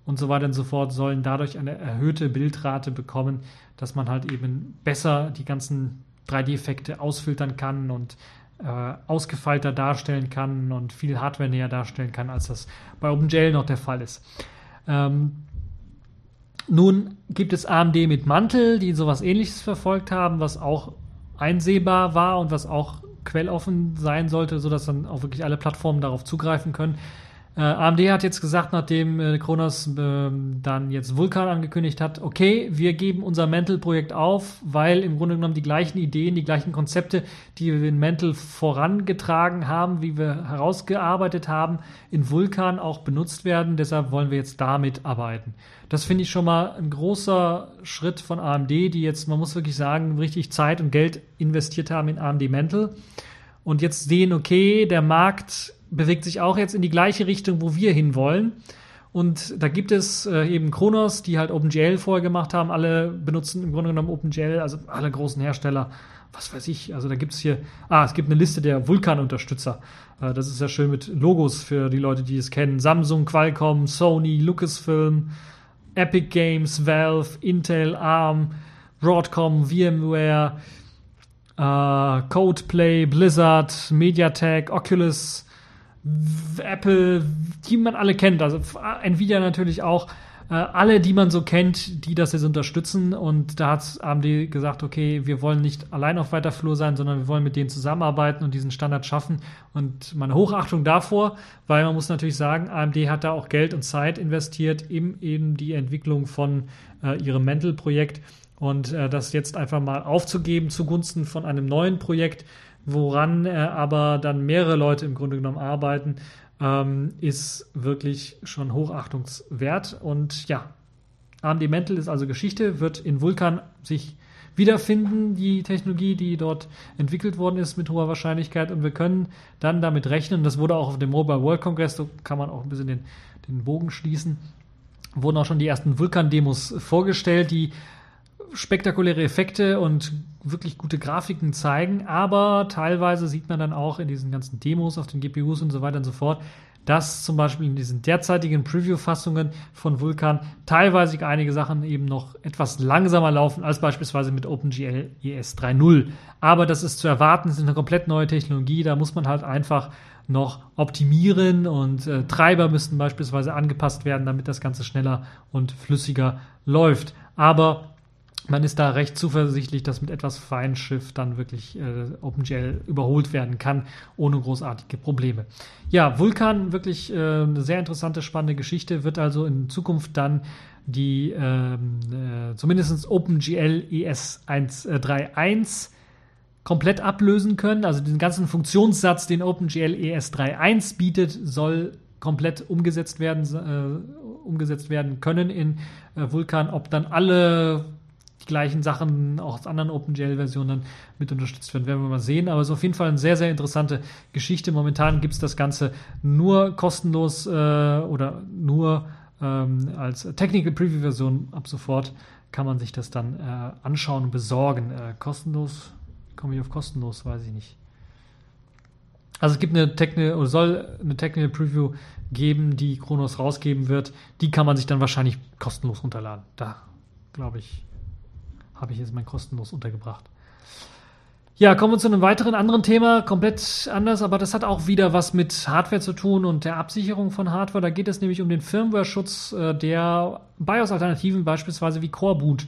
und so weiter und so fort sollen dadurch eine erhöhte Bildrate bekommen, dass man halt eben besser die ganzen 3D-Effekte ausfiltern kann und äh, ausgefeilter darstellen kann und viel Hardware näher darstellen kann, als das bei OpenGL noch der Fall ist. Ähm, nun gibt es AMD mit Mantel, die sowas ähnliches verfolgt haben, was auch einsehbar war und was auch quelloffen sein sollte, sodass dann auch wirklich alle Plattformen darauf zugreifen können. Äh, AMD hat jetzt gesagt, nachdem äh, Kronos äh, dann jetzt Vulkan angekündigt hat, okay, wir geben unser Mantle-Projekt auf, weil im Grunde genommen die gleichen Ideen, die gleichen Konzepte, die wir in Mantle vorangetragen haben, wie wir herausgearbeitet haben, in Vulkan auch benutzt werden. Deshalb wollen wir jetzt damit arbeiten. Das finde ich schon mal ein großer Schritt von AMD, die jetzt, man muss wirklich sagen, richtig Zeit und Geld investiert haben in AMD Mantle und jetzt sehen, okay, der Markt bewegt sich auch jetzt in die gleiche Richtung, wo wir hinwollen. Und da gibt es äh, eben Kronos, die halt OpenGL vorher gemacht haben. Alle benutzen im Grunde genommen OpenGL, also alle großen Hersteller. Was weiß ich, also da gibt es hier, ah, es gibt eine Liste der Vulkan-Unterstützer. Äh, das ist ja schön mit Logos für die Leute, die es kennen. Samsung, Qualcomm, Sony, Lucasfilm, Epic Games, Valve, Intel, ARM, Broadcom, VMware, äh, Codeplay, Blizzard, MediaTek, Oculus, Apple, die man alle kennt, also Nvidia natürlich auch, äh, alle, die man so kennt, die das jetzt unterstützen. Und da hat AMD gesagt, okay, wir wollen nicht allein auf weiter Flur sein, sondern wir wollen mit denen zusammenarbeiten und diesen Standard schaffen. Und meine Hochachtung davor, weil man muss natürlich sagen, AMD hat da auch Geld und Zeit investiert in eben die Entwicklung von äh, ihrem Mental-Projekt. Und äh, das jetzt einfach mal aufzugeben zugunsten von einem neuen Projekt, woran äh, aber dann mehrere Leute im Grunde genommen arbeiten, ähm, ist wirklich schon hochachtungswert. Und ja, AMD Mental ist also Geschichte, wird in Vulkan sich wiederfinden, die Technologie, die dort entwickelt worden ist mit hoher Wahrscheinlichkeit. Und wir können dann damit rechnen, das wurde auch auf dem Mobile World Congress, so kann man auch ein bisschen den, den Bogen schließen, wurden auch schon die ersten Vulkan-Demos vorgestellt, die spektakuläre Effekte und wirklich gute Grafiken zeigen, aber teilweise sieht man dann auch in diesen ganzen Demos auf den GPUs und so weiter und so fort, dass zum Beispiel in diesen derzeitigen Preview-Fassungen von Vulkan teilweise einige Sachen eben noch etwas langsamer laufen als beispielsweise mit OpenGL ES 3.0. Aber das ist zu erwarten, es ist eine komplett neue Technologie, da muss man halt einfach noch optimieren und äh, Treiber müssten beispielsweise angepasst werden, damit das Ganze schneller und flüssiger läuft. Aber man ist da recht zuversichtlich, dass mit etwas Feinschiff dann wirklich äh, OpenGL überholt werden kann, ohne großartige Probleme. Ja, Vulkan, wirklich äh, eine sehr interessante, spannende Geschichte, wird also in Zukunft dann die ähm, äh, zumindest OpenGL ES 1.3.1 komplett ablösen können. Also den ganzen Funktionssatz, den OpenGL ES 3.1 bietet, soll komplett umgesetzt werden, äh, umgesetzt werden können in äh, Vulkan. Ob dann alle gleichen Sachen auch aus anderen OpenGL-Versionen mit unterstützt werden, werden wir mal sehen. Aber es ist auf jeden Fall eine sehr, sehr interessante Geschichte. Momentan gibt es das Ganze nur kostenlos äh, oder nur ähm, als Technical Preview-Version ab sofort kann man sich das dann äh, anschauen und besorgen. Äh, kostenlos, komme ich auf kostenlos, weiß ich nicht. Also es gibt eine Technical oder soll eine Technical Preview geben, die Kronos rausgeben wird. Die kann man sich dann wahrscheinlich kostenlos runterladen. Da glaube ich, habe ich jetzt mein kostenlos untergebracht. Ja, kommen wir zu einem weiteren anderen Thema, komplett anders, aber das hat auch wieder was mit Hardware zu tun und der Absicherung von Hardware. Da geht es nämlich um den Firmware-Schutz, äh, der BIOS-Alternativen beispielsweise wie Core Boot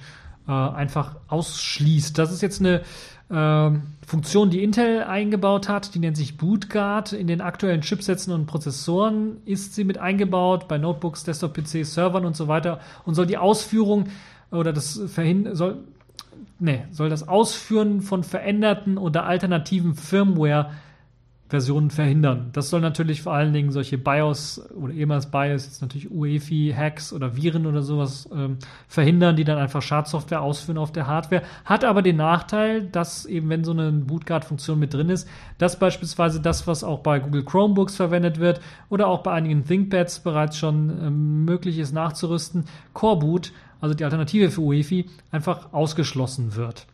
äh, einfach ausschließt. Das ist jetzt eine äh, Funktion, die Intel eingebaut hat, die nennt sich BootGuard. In den aktuellen Chipsätzen und Prozessoren ist sie mit eingebaut, bei Notebooks, Desktop-PCs, Servern und so weiter und soll die Ausführung oder das verhindern, soll nee, soll das Ausführen von veränderten oder alternativen Firmware Versionen verhindern. Das soll natürlich vor allen Dingen solche BIOS oder ehemals BIOS, jetzt natürlich UEFI-Hacks oder Viren oder sowas ähm, verhindern, die dann einfach Schadsoftware ausführen auf der Hardware. Hat aber den Nachteil, dass eben, wenn so eine Bootguard-Funktion mit drin ist, dass beispielsweise das, was auch bei Google Chromebooks verwendet wird oder auch bei einigen ThinkPads bereits schon ähm, möglich ist nachzurüsten, Core Boot also die Alternative für UEFI, einfach ausgeschlossen wird.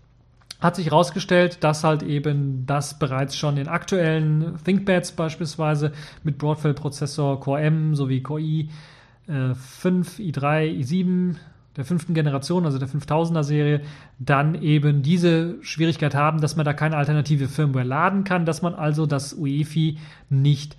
Hat sich herausgestellt, dass halt eben das bereits schon in aktuellen ThinkPads beispielsweise mit Broadfield-Prozessor Core M sowie Core i äh, 5, i3, i7 der fünften Generation, also der 5000er Serie, dann eben diese Schwierigkeit haben, dass man da keine alternative Firmware laden kann, dass man also das UEFI nicht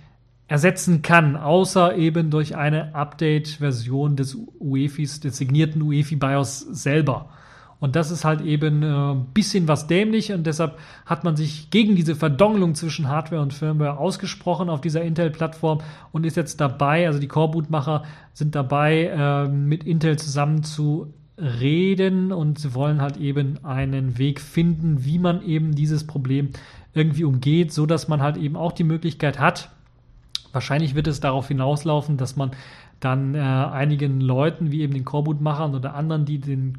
ersetzen kann, außer eben durch eine Update-Version des UEFIs, des signierten UEFI BIOS selber. Und das ist halt eben äh, ein bisschen was dämlich und deshalb hat man sich gegen diese Verdongelung zwischen Hardware und Firmware ausgesprochen auf dieser Intel-Plattform und ist jetzt dabei, also die Core-Boot-Macher sind dabei, äh, mit Intel zusammen zu reden und sie wollen halt eben einen Weg finden, wie man eben dieses Problem irgendwie umgeht, so dass man halt eben auch die Möglichkeit hat, Wahrscheinlich wird es darauf hinauslaufen, dass man dann äh, einigen Leuten, wie eben den Coreboot-Machern oder anderen, die den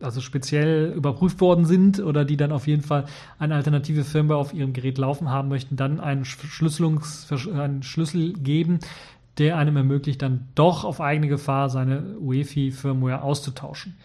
also speziell überprüft worden sind oder die dann auf jeden Fall eine alternative Firmware auf ihrem Gerät laufen haben möchten, dann einen, einen Schlüssel geben, der einem ermöglicht, dann doch auf eigene Gefahr seine UEFI-Firmware auszutauschen.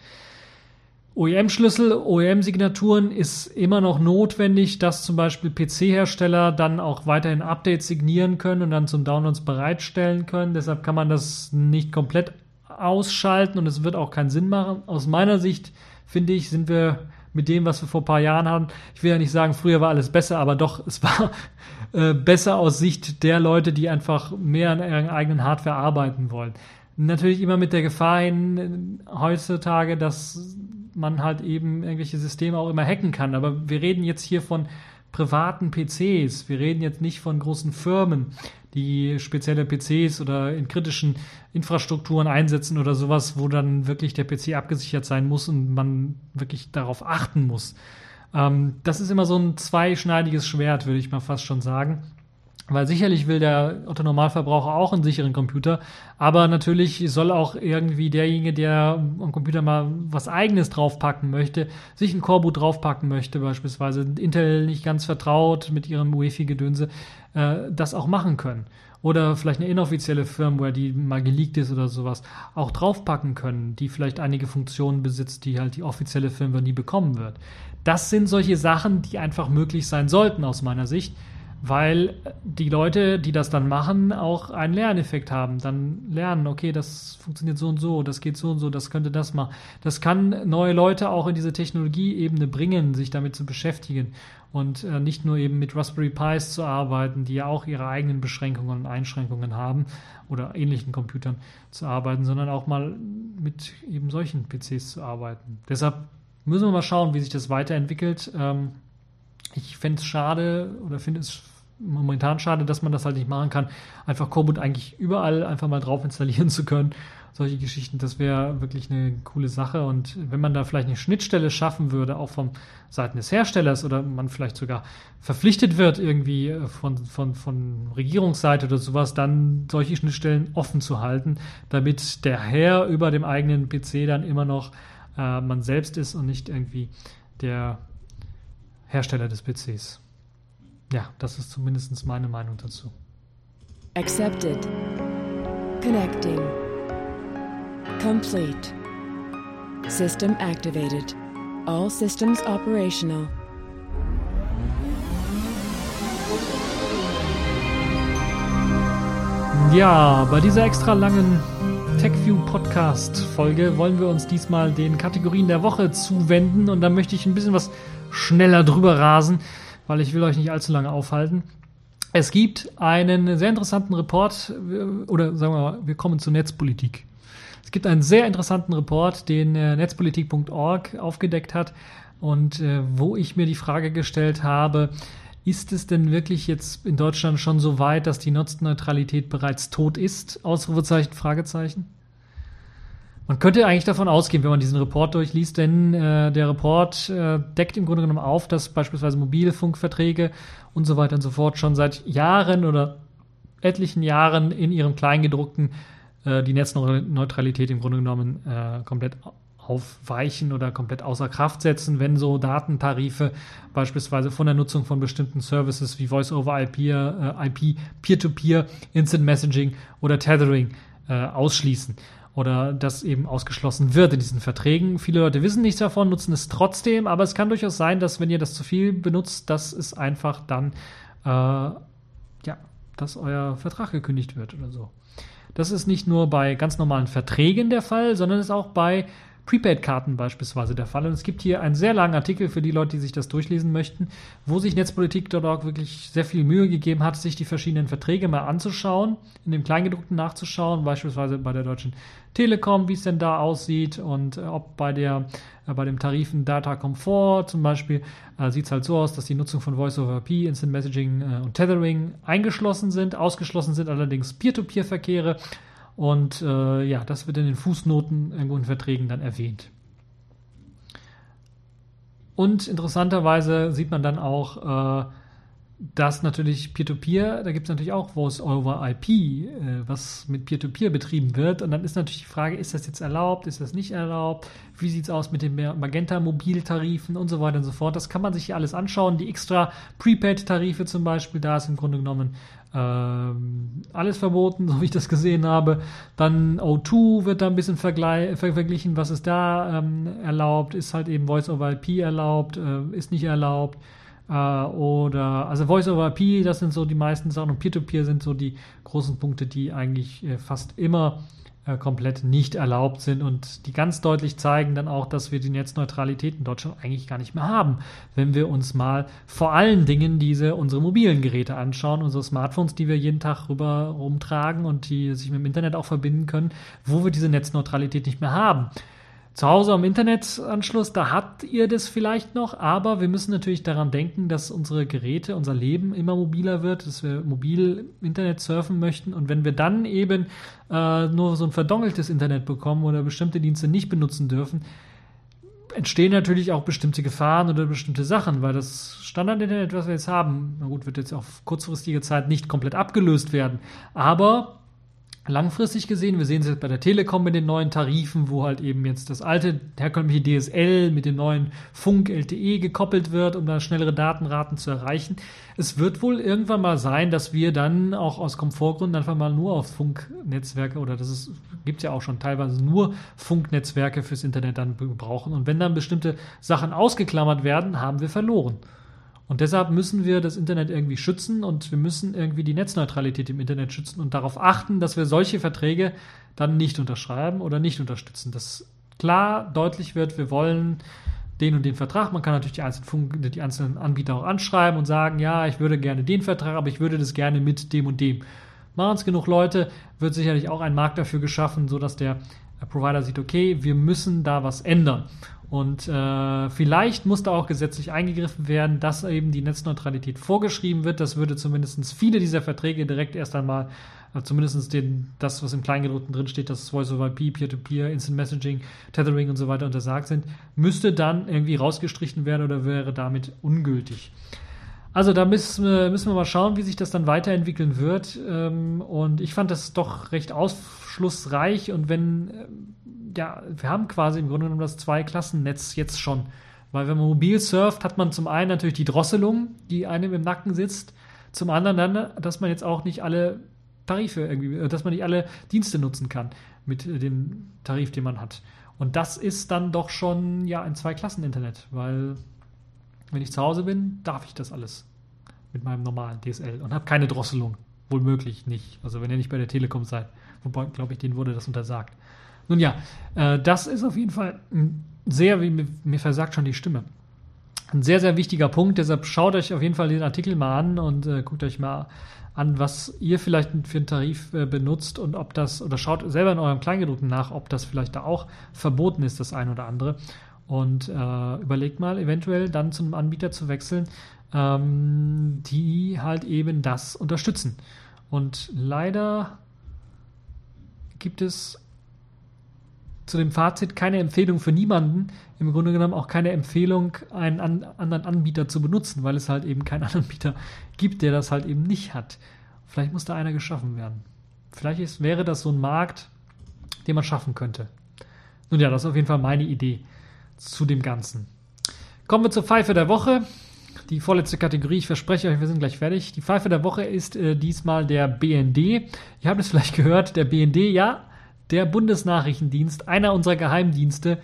OEM-Schlüssel, OEM-Signaturen ist immer noch notwendig, dass zum Beispiel PC-Hersteller dann auch weiterhin Updates signieren können und dann zum Downloads bereitstellen können. Deshalb kann man das nicht komplett ausschalten und es wird auch keinen Sinn machen. Aus meiner Sicht, finde ich, sind wir mit dem, was wir vor ein paar Jahren hatten. Ich will ja nicht sagen, früher war alles besser, aber doch, es war äh, besser aus Sicht der Leute, die einfach mehr an ihren eigenen Hardware arbeiten wollen. Natürlich immer mit der Gefahr hin heutzutage, dass man halt eben irgendwelche Systeme auch immer hacken kann. Aber wir reden jetzt hier von, privaten PCs. Wir reden jetzt nicht von großen Firmen, die spezielle PCs oder in kritischen Infrastrukturen einsetzen oder sowas, wo dann wirklich der PC abgesichert sein muss und man wirklich darauf achten muss. Ähm, das ist immer so ein zweischneidiges Schwert, würde ich mal fast schon sagen. Weil sicherlich will der Otto Normalverbraucher auch einen sicheren Computer, aber natürlich soll auch irgendwie derjenige, der am Computer mal was eigenes draufpacken möchte, sich ein Coreboot draufpacken möchte, beispielsweise Intel nicht ganz vertraut mit ihrem UEFI-Gedönse, äh, das auch machen können. Oder vielleicht eine inoffizielle Firmware, die mal geleakt ist oder sowas, auch draufpacken können, die vielleicht einige Funktionen besitzt, die halt die offizielle Firmware nie bekommen wird. Das sind solche Sachen, die einfach möglich sein sollten aus meiner Sicht weil die Leute, die das dann machen, auch einen Lerneffekt haben. Dann lernen, okay, das funktioniert so und so, das geht so und so, das könnte das machen. Das kann neue Leute auch in diese Technologieebene bringen, sich damit zu beschäftigen und äh, nicht nur eben mit Raspberry Pis zu arbeiten, die ja auch ihre eigenen Beschränkungen und Einschränkungen haben oder ähnlichen Computern zu arbeiten, sondern auch mal mit eben solchen PCs zu arbeiten. Deshalb müssen wir mal schauen, wie sich das weiterentwickelt. Ähm, ich fände es schade oder finde es momentan schade, dass man das halt nicht machen kann, einfach Cobot eigentlich überall einfach mal drauf installieren zu können. Solche Geschichten, das wäre wirklich eine coole Sache. Und wenn man da vielleicht eine Schnittstelle schaffen würde, auch vom Seiten des Herstellers oder man vielleicht sogar verpflichtet wird, irgendwie von, von, von Regierungsseite oder sowas, dann solche Schnittstellen offen zu halten, damit der Herr über dem eigenen PC dann immer noch äh, man selbst ist und nicht irgendwie der Hersteller des PCs. Ja, das ist zumindest meine Meinung dazu. Accepted. Connecting. Complete. System activated. All systems operational. Ja, bei dieser extra langen TechView Podcast Folge wollen wir uns diesmal den Kategorien der Woche zuwenden und da möchte ich ein bisschen was schneller drüber rasen, weil ich will euch nicht allzu lange aufhalten. Es gibt einen sehr interessanten Report, oder sagen wir mal, wir kommen zur Netzpolitik. Es gibt einen sehr interessanten Report, den äh, netzpolitik.org aufgedeckt hat und äh, wo ich mir die Frage gestellt habe, ist es denn wirklich jetzt in Deutschland schon so weit, dass die Netzneutralität bereits tot ist? Ausrufezeichen, Fragezeichen. Man könnte eigentlich davon ausgehen, wenn man diesen Report durchliest, denn äh, der Report äh, deckt im Grunde genommen auf, dass beispielsweise Mobilfunkverträge und so weiter und so fort schon seit Jahren oder etlichen Jahren in ihrem Kleingedruckten äh, die Netzneutralität im Grunde genommen äh, komplett aufweichen oder komplett außer Kraft setzen, wenn so Datentarife beispielsweise von der Nutzung von bestimmten Services wie Voice-over-IP, äh, IP, Peer-to-Peer, Instant Messaging oder Tethering äh, ausschließen oder das eben ausgeschlossen wird in diesen Verträgen. Viele Leute wissen nichts davon, nutzen es trotzdem, aber es kann durchaus sein, dass wenn ihr das zu viel benutzt, dass es einfach dann, äh, ja, dass euer Vertrag gekündigt wird oder so. Das ist nicht nur bei ganz normalen Verträgen der Fall, sondern ist auch bei Prepaid-Karten beispielsweise der Fall. Und es gibt hier einen sehr langen Artikel für die Leute, die sich das durchlesen möchten, wo sich Netzpolitik.org wirklich sehr viel Mühe gegeben hat, sich die verschiedenen Verträge mal anzuschauen, in dem Kleingedruckten nachzuschauen, beispielsweise bei der Deutschen Telekom, wie es denn da aussieht und äh, ob bei der äh, bei dem Tarifen Data Comfort zum Beispiel äh, sieht es halt so aus, dass die Nutzung von Voice over IP, Instant Messaging äh, und Tethering eingeschlossen sind. Ausgeschlossen sind allerdings Peer-to-Peer-Verkehre und äh, ja, das wird in den Fußnoten irgendwo in Verträgen dann erwähnt. Und interessanterweise sieht man dann auch, äh, dass natürlich Peer-to-Peer, -Peer, da gibt es natürlich auch Voice over IP, äh, was mit Peer-to-Peer -Peer betrieben wird. Und dann ist natürlich die Frage, ist das jetzt erlaubt, ist das nicht erlaubt? Wie sieht es aus mit den Magenta-Mobiltarifen und so weiter und so fort? Das kann man sich hier alles anschauen. Die extra Prepaid-Tarife zum Beispiel, da ist im Grunde genommen ähm, alles verboten, so wie ich das gesehen habe. Dann O2 wird da ein bisschen ver verglichen, was ist da ähm, erlaubt, ist halt eben Voice over IP erlaubt, äh, ist nicht erlaubt. Äh, oder also Voice over IP, das sind so die meisten Sachen und Peer-to-Peer -Peer sind so die großen Punkte, die eigentlich äh, fast immer äh, komplett nicht erlaubt sind und die ganz deutlich zeigen dann auch, dass wir die Netzneutralität in Deutschland eigentlich gar nicht mehr haben, wenn wir uns mal vor allen Dingen diese unsere mobilen Geräte anschauen, unsere Smartphones, die wir jeden Tag rüber rumtragen und die sich mit dem Internet auch verbinden können, wo wir diese Netzneutralität nicht mehr haben. Zu Hause am Internetanschluss, da habt ihr das vielleicht noch, aber wir müssen natürlich daran denken, dass unsere Geräte, unser Leben immer mobiler wird, dass wir mobil Internet surfen möchten. Und wenn wir dann eben äh, nur so ein verdongeltes Internet bekommen oder bestimmte Dienste nicht benutzen dürfen, entstehen natürlich auch bestimmte Gefahren oder bestimmte Sachen, weil das Standard-Internet, was wir jetzt haben, na gut, wird jetzt auf kurzfristige Zeit nicht komplett abgelöst werden, aber langfristig gesehen, wir sehen es jetzt bei der Telekom mit den neuen Tarifen, wo halt eben jetzt das alte herkömmliche DSL mit dem neuen Funk LTE gekoppelt wird, um da schnellere Datenraten zu erreichen. Es wird wohl irgendwann mal sein, dass wir dann auch aus Komfortgründen einfach mal nur auf Funknetzwerke oder das ist, gibt ja auch schon teilweise nur Funknetzwerke fürs Internet dann brauchen. Und wenn dann bestimmte Sachen ausgeklammert werden, haben wir verloren. Und deshalb müssen wir das Internet irgendwie schützen und wir müssen irgendwie die Netzneutralität im Internet schützen und darauf achten, dass wir solche Verträge dann nicht unterschreiben oder nicht unterstützen. Dass klar deutlich wird, wir wollen den und den Vertrag. Man kann natürlich die einzelnen, die einzelnen Anbieter auch anschreiben und sagen, ja, ich würde gerne den Vertrag, aber ich würde das gerne mit dem und dem. Machen es genug Leute, wird sicherlich auch ein Markt dafür geschaffen, sodass der Provider sieht, okay, wir müssen da was ändern. Und äh, vielleicht muss da auch gesetzlich eingegriffen werden, dass eben die Netzneutralität vorgeschrieben wird. Das würde zumindest viele dieser Verträge direkt erst einmal, äh, zumindest den, das, was im Kleingedruckten drin steht, dass Voice over IP, Peer-to-Peer, Instant Messaging, Tethering und so weiter untersagt sind, müsste dann irgendwie rausgestrichen werden oder wäre damit ungültig. Also da müssen wir, müssen wir mal schauen, wie sich das dann weiterentwickeln wird. Ähm, und ich fand das doch recht aufschlussreich. Und wenn ähm, ja, wir haben quasi im Grunde genommen das Zwei-Klassen-Netz jetzt schon. Weil wenn man mobil surft, hat man zum einen natürlich die Drosselung, die einem im Nacken sitzt, zum anderen dann, dass man jetzt auch nicht alle Tarife irgendwie, äh, dass man nicht alle Dienste nutzen kann mit äh, dem Tarif, den man hat. Und das ist dann doch schon ja ein Zwei-Klassen-Internet, weil wenn ich zu Hause bin, darf ich das alles mit meinem normalen DSL und habe keine Drosselung. Wohl möglich nicht. Also wenn ihr nicht bei der Telekom seid. Wobei, glaube ich, denen wurde das untersagt. Nun ja, äh, das ist auf jeden Fall ein sehr, wie mir, mir versagt schon die Stimme, ein sehr, sehr wichtiger Punkt. Deshalb schaut euch auf jeden Fall den Artikel mal an und äh, guckt euch mal an, was ihr vielleicht für einen Tarif äh, benutzt und ob das, oder schaut selber in eurem Kleingedruckten nach, ob das vielleicht da auch verboten ist, das ein oder andere. Und äh, überlegt mal, eventuell dann zu einem Anbieter zu wechseln, ähm, die halt eben das unterstützen. Und leider gibt es zu dem Fazit keine Empfehlung für niemanden, im Grunde genommen auch keine Empfehlung, einen an, anderen Anbieter zu benutzen, weil es halt eben keinen Anbieter gibt, der das halt eben nicht hat. Vielleicht muss da einer geschaffen werden. Vielleicht ist, wäre das so ein Markt, den man schaffen könnte. Nun ja, das ist auf jeden Fall meine Idee zu dem Ganzen. Kommen wir zur Pfeife der Woche. Die vorletzte Kategorie, ich verspreche euch, wir sind gleich fertig. Die Pfeife der Woche ist äh, diesmal der BND. Ihr habt es vielleicht gehört, der BND, ja, der Bundesnachrichtendienst, einer unserer Geheimdienste,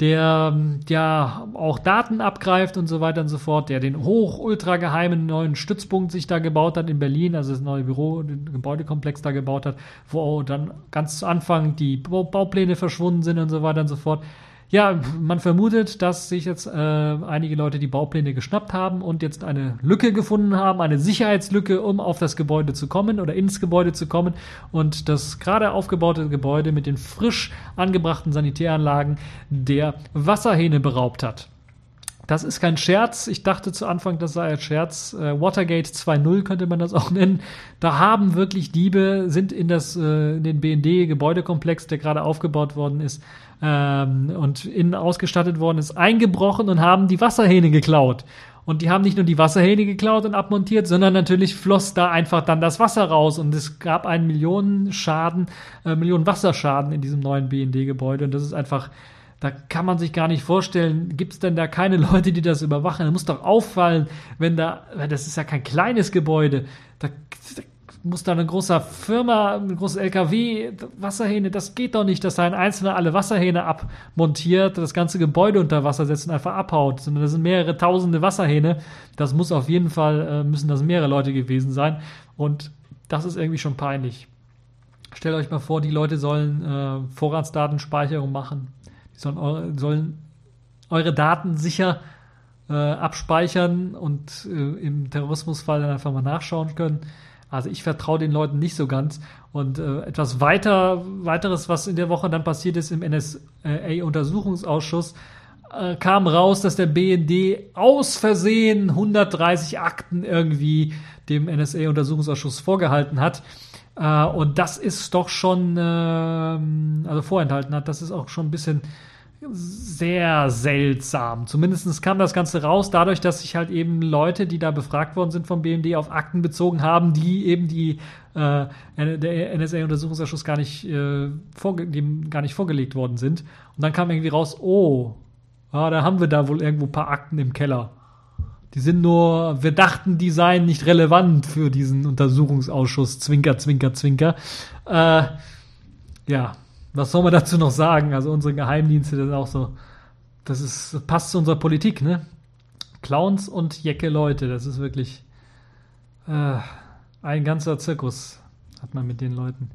der ja auch Daten abgreift und so weiter und so fort, der den hoch ultra geheimen neuen Stützpunkt sich da gebaut hat in Berlin, also das neue Büro, den Gebäudekomplex da gebaut hat, wo dann ganz zu Anfang die Baupläne verschwunden sind und so weiter und so fort. Ja, man vermutet, dass sich jetzt äh, einige Leute die Baupläne geschnappt haben und jetzt eine Lücke gefunden haben, eine Sicherheitslücke, um auf das Gebäude zu kommen oder ins Gebäude zu kommen und das gerade aufgebaute Gebäude mit den frisch angebrachten Sanitäranlagen der Wasserhähne beraubt hat. Das ist kein Scherz. Ich dachte zu Anfang, das sei ein Scherz. Äh, Watergate 2.0 könnte man das auch nennen. Da haben wirklich Diebe, sind in, das, äh, in den BND-Gebäudekomplex, der gerade aufgebaut worden ist, ähm, und innen ausgestattet worden ist, eingebrochen und haben die Wasserhähne geklaut. Und die haben nicht nur die Wasserhähne geklaut und abmontiert, sondern natürlich floss da einfach dann das Wasser raus und es gab einen Millionenschaden, äh, Millionen Wasserschaden in diesem neuen BND-Gebäude und das ist einfach da kann man sich gar nicht vorstellen, gibt es denn da keine Leute, die das überwachen? Da muss doch auffallen, wenn da, das ist ja kein kleines Gebäude, da, da muss da eine große Firma, ein großes LKW, Wasserhähne, das geht doch nicht, dass da ein Einzelner alle Wasserhähne abmontiert, das ganze Gebäude unter Wasser setzt und einfach abhaut, sondern das sind mehrere tausende Wasserhähne. Das muss auf jeden Fall, äh, müssen das mehrere Leute gewesen sein und das ist irgendwie schon peinlich. Stellt euch mal vor, die Leute sollen äh, Vorratsdatenspeicherung machen sollen eure, sollen eure Daten sicher äh, abspeichern und äh, im Terrorismusfall dann einfach mal nachschauen können. Also ich vertraue den Leuten nicht so ganz. Und äh, etwas weiter, weiteres, was in der Woche dann passiert ist im NSA-Untersuchungsausschuss, äh, kam raus, dass der BND aus Versehen 130 Akten irgendwie dem NSA-Untersuchungsausschuss vorgehalten hat. Äh, und das ist doch schon, äh, also vorenthalten hat, das ist auch schon ein bisschen sehr seltsam. Zumindest kam das Ganze raus, dadurch, dass sich halt eben Leute, die da befragt worden sind vom BMD, auf Akten bezogen haben, die eben die äh, der NSA-Untersuchungsausschuss gar nicht, äh, dem gar nicht vorgelegt worden sind. Und dann kam irgendwie raus, oh, ah, da haben wir da wohl irgendwo ein paar Akten im Keller. Die sind nur, wir dachten, die seien nicht relevant für diesen Untersuchungsausschuss. Zwinker, zwinker, zwinker. Äh, ja, was soll man dazu noch sagen? Also unsere Geheimdienste, das ist auch so, das ist, passt zu unserer Politik, ne? Clowns und Jecke Leute, das ist wirklich äh, ein ganzer Zirkus hat man mit den Leuten.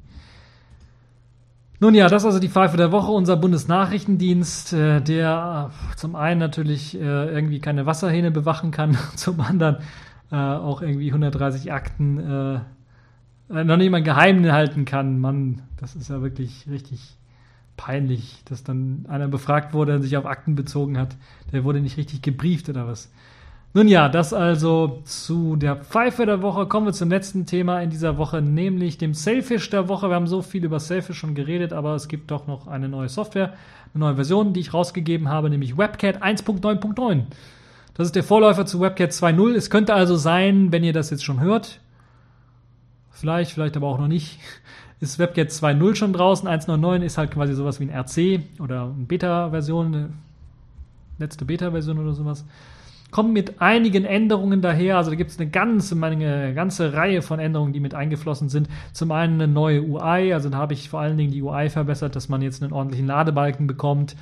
Nun ja, das ist also die Pfeife der Woche, unser Bundesnachrichtendienst, äh, der äh, zum einen natürlich äh, irgendwie keine Wasserhähne bewachen kann, zum anderen äh, auch irgendwie 130 Akten äh, noch nicht mal geheim halten kann. Mann, das ist ja wirklich richtig peinlich, dass dann einer befragt wurde und sich auf Akten bezogen hat. Der wurde nicht richtig gebrieft oder was. Nun ja, das also zu der Pfeife der Woche. Kommen wir zum letzten Thema in dieser Woche, nämlich dem Selfish der Woche. Wir haben so viel über Selfish schon geredet, aber es gibt doch noch eine neue Software, eine neue Version, die ich rausgegeben habe, nämlich WebCat 1.9.9. Das ist der Vorläufer zu WebCat 2.0. Es könnte also sein, wenn ihr das jetzt schon hört, vielleicht, vielleicht aber auch noch nicht, ist WebGet 2.0 schon draußen. 1.9.9 ist halt quasi sowas wie ein RC oder eine Beta-Version, eine letzte Beta-Version oder sowas. Kommt mit einigen Änderungen daher, also da gibt es eine ganze Menge, ganze Reihe von Änderungen, die mit eingeflossen sind. Zum einen eine neue UI, also da habe ich vor allen Dingen die UI verbessert, dass man jetzt einen ordentlichen Ladebalken bekommt.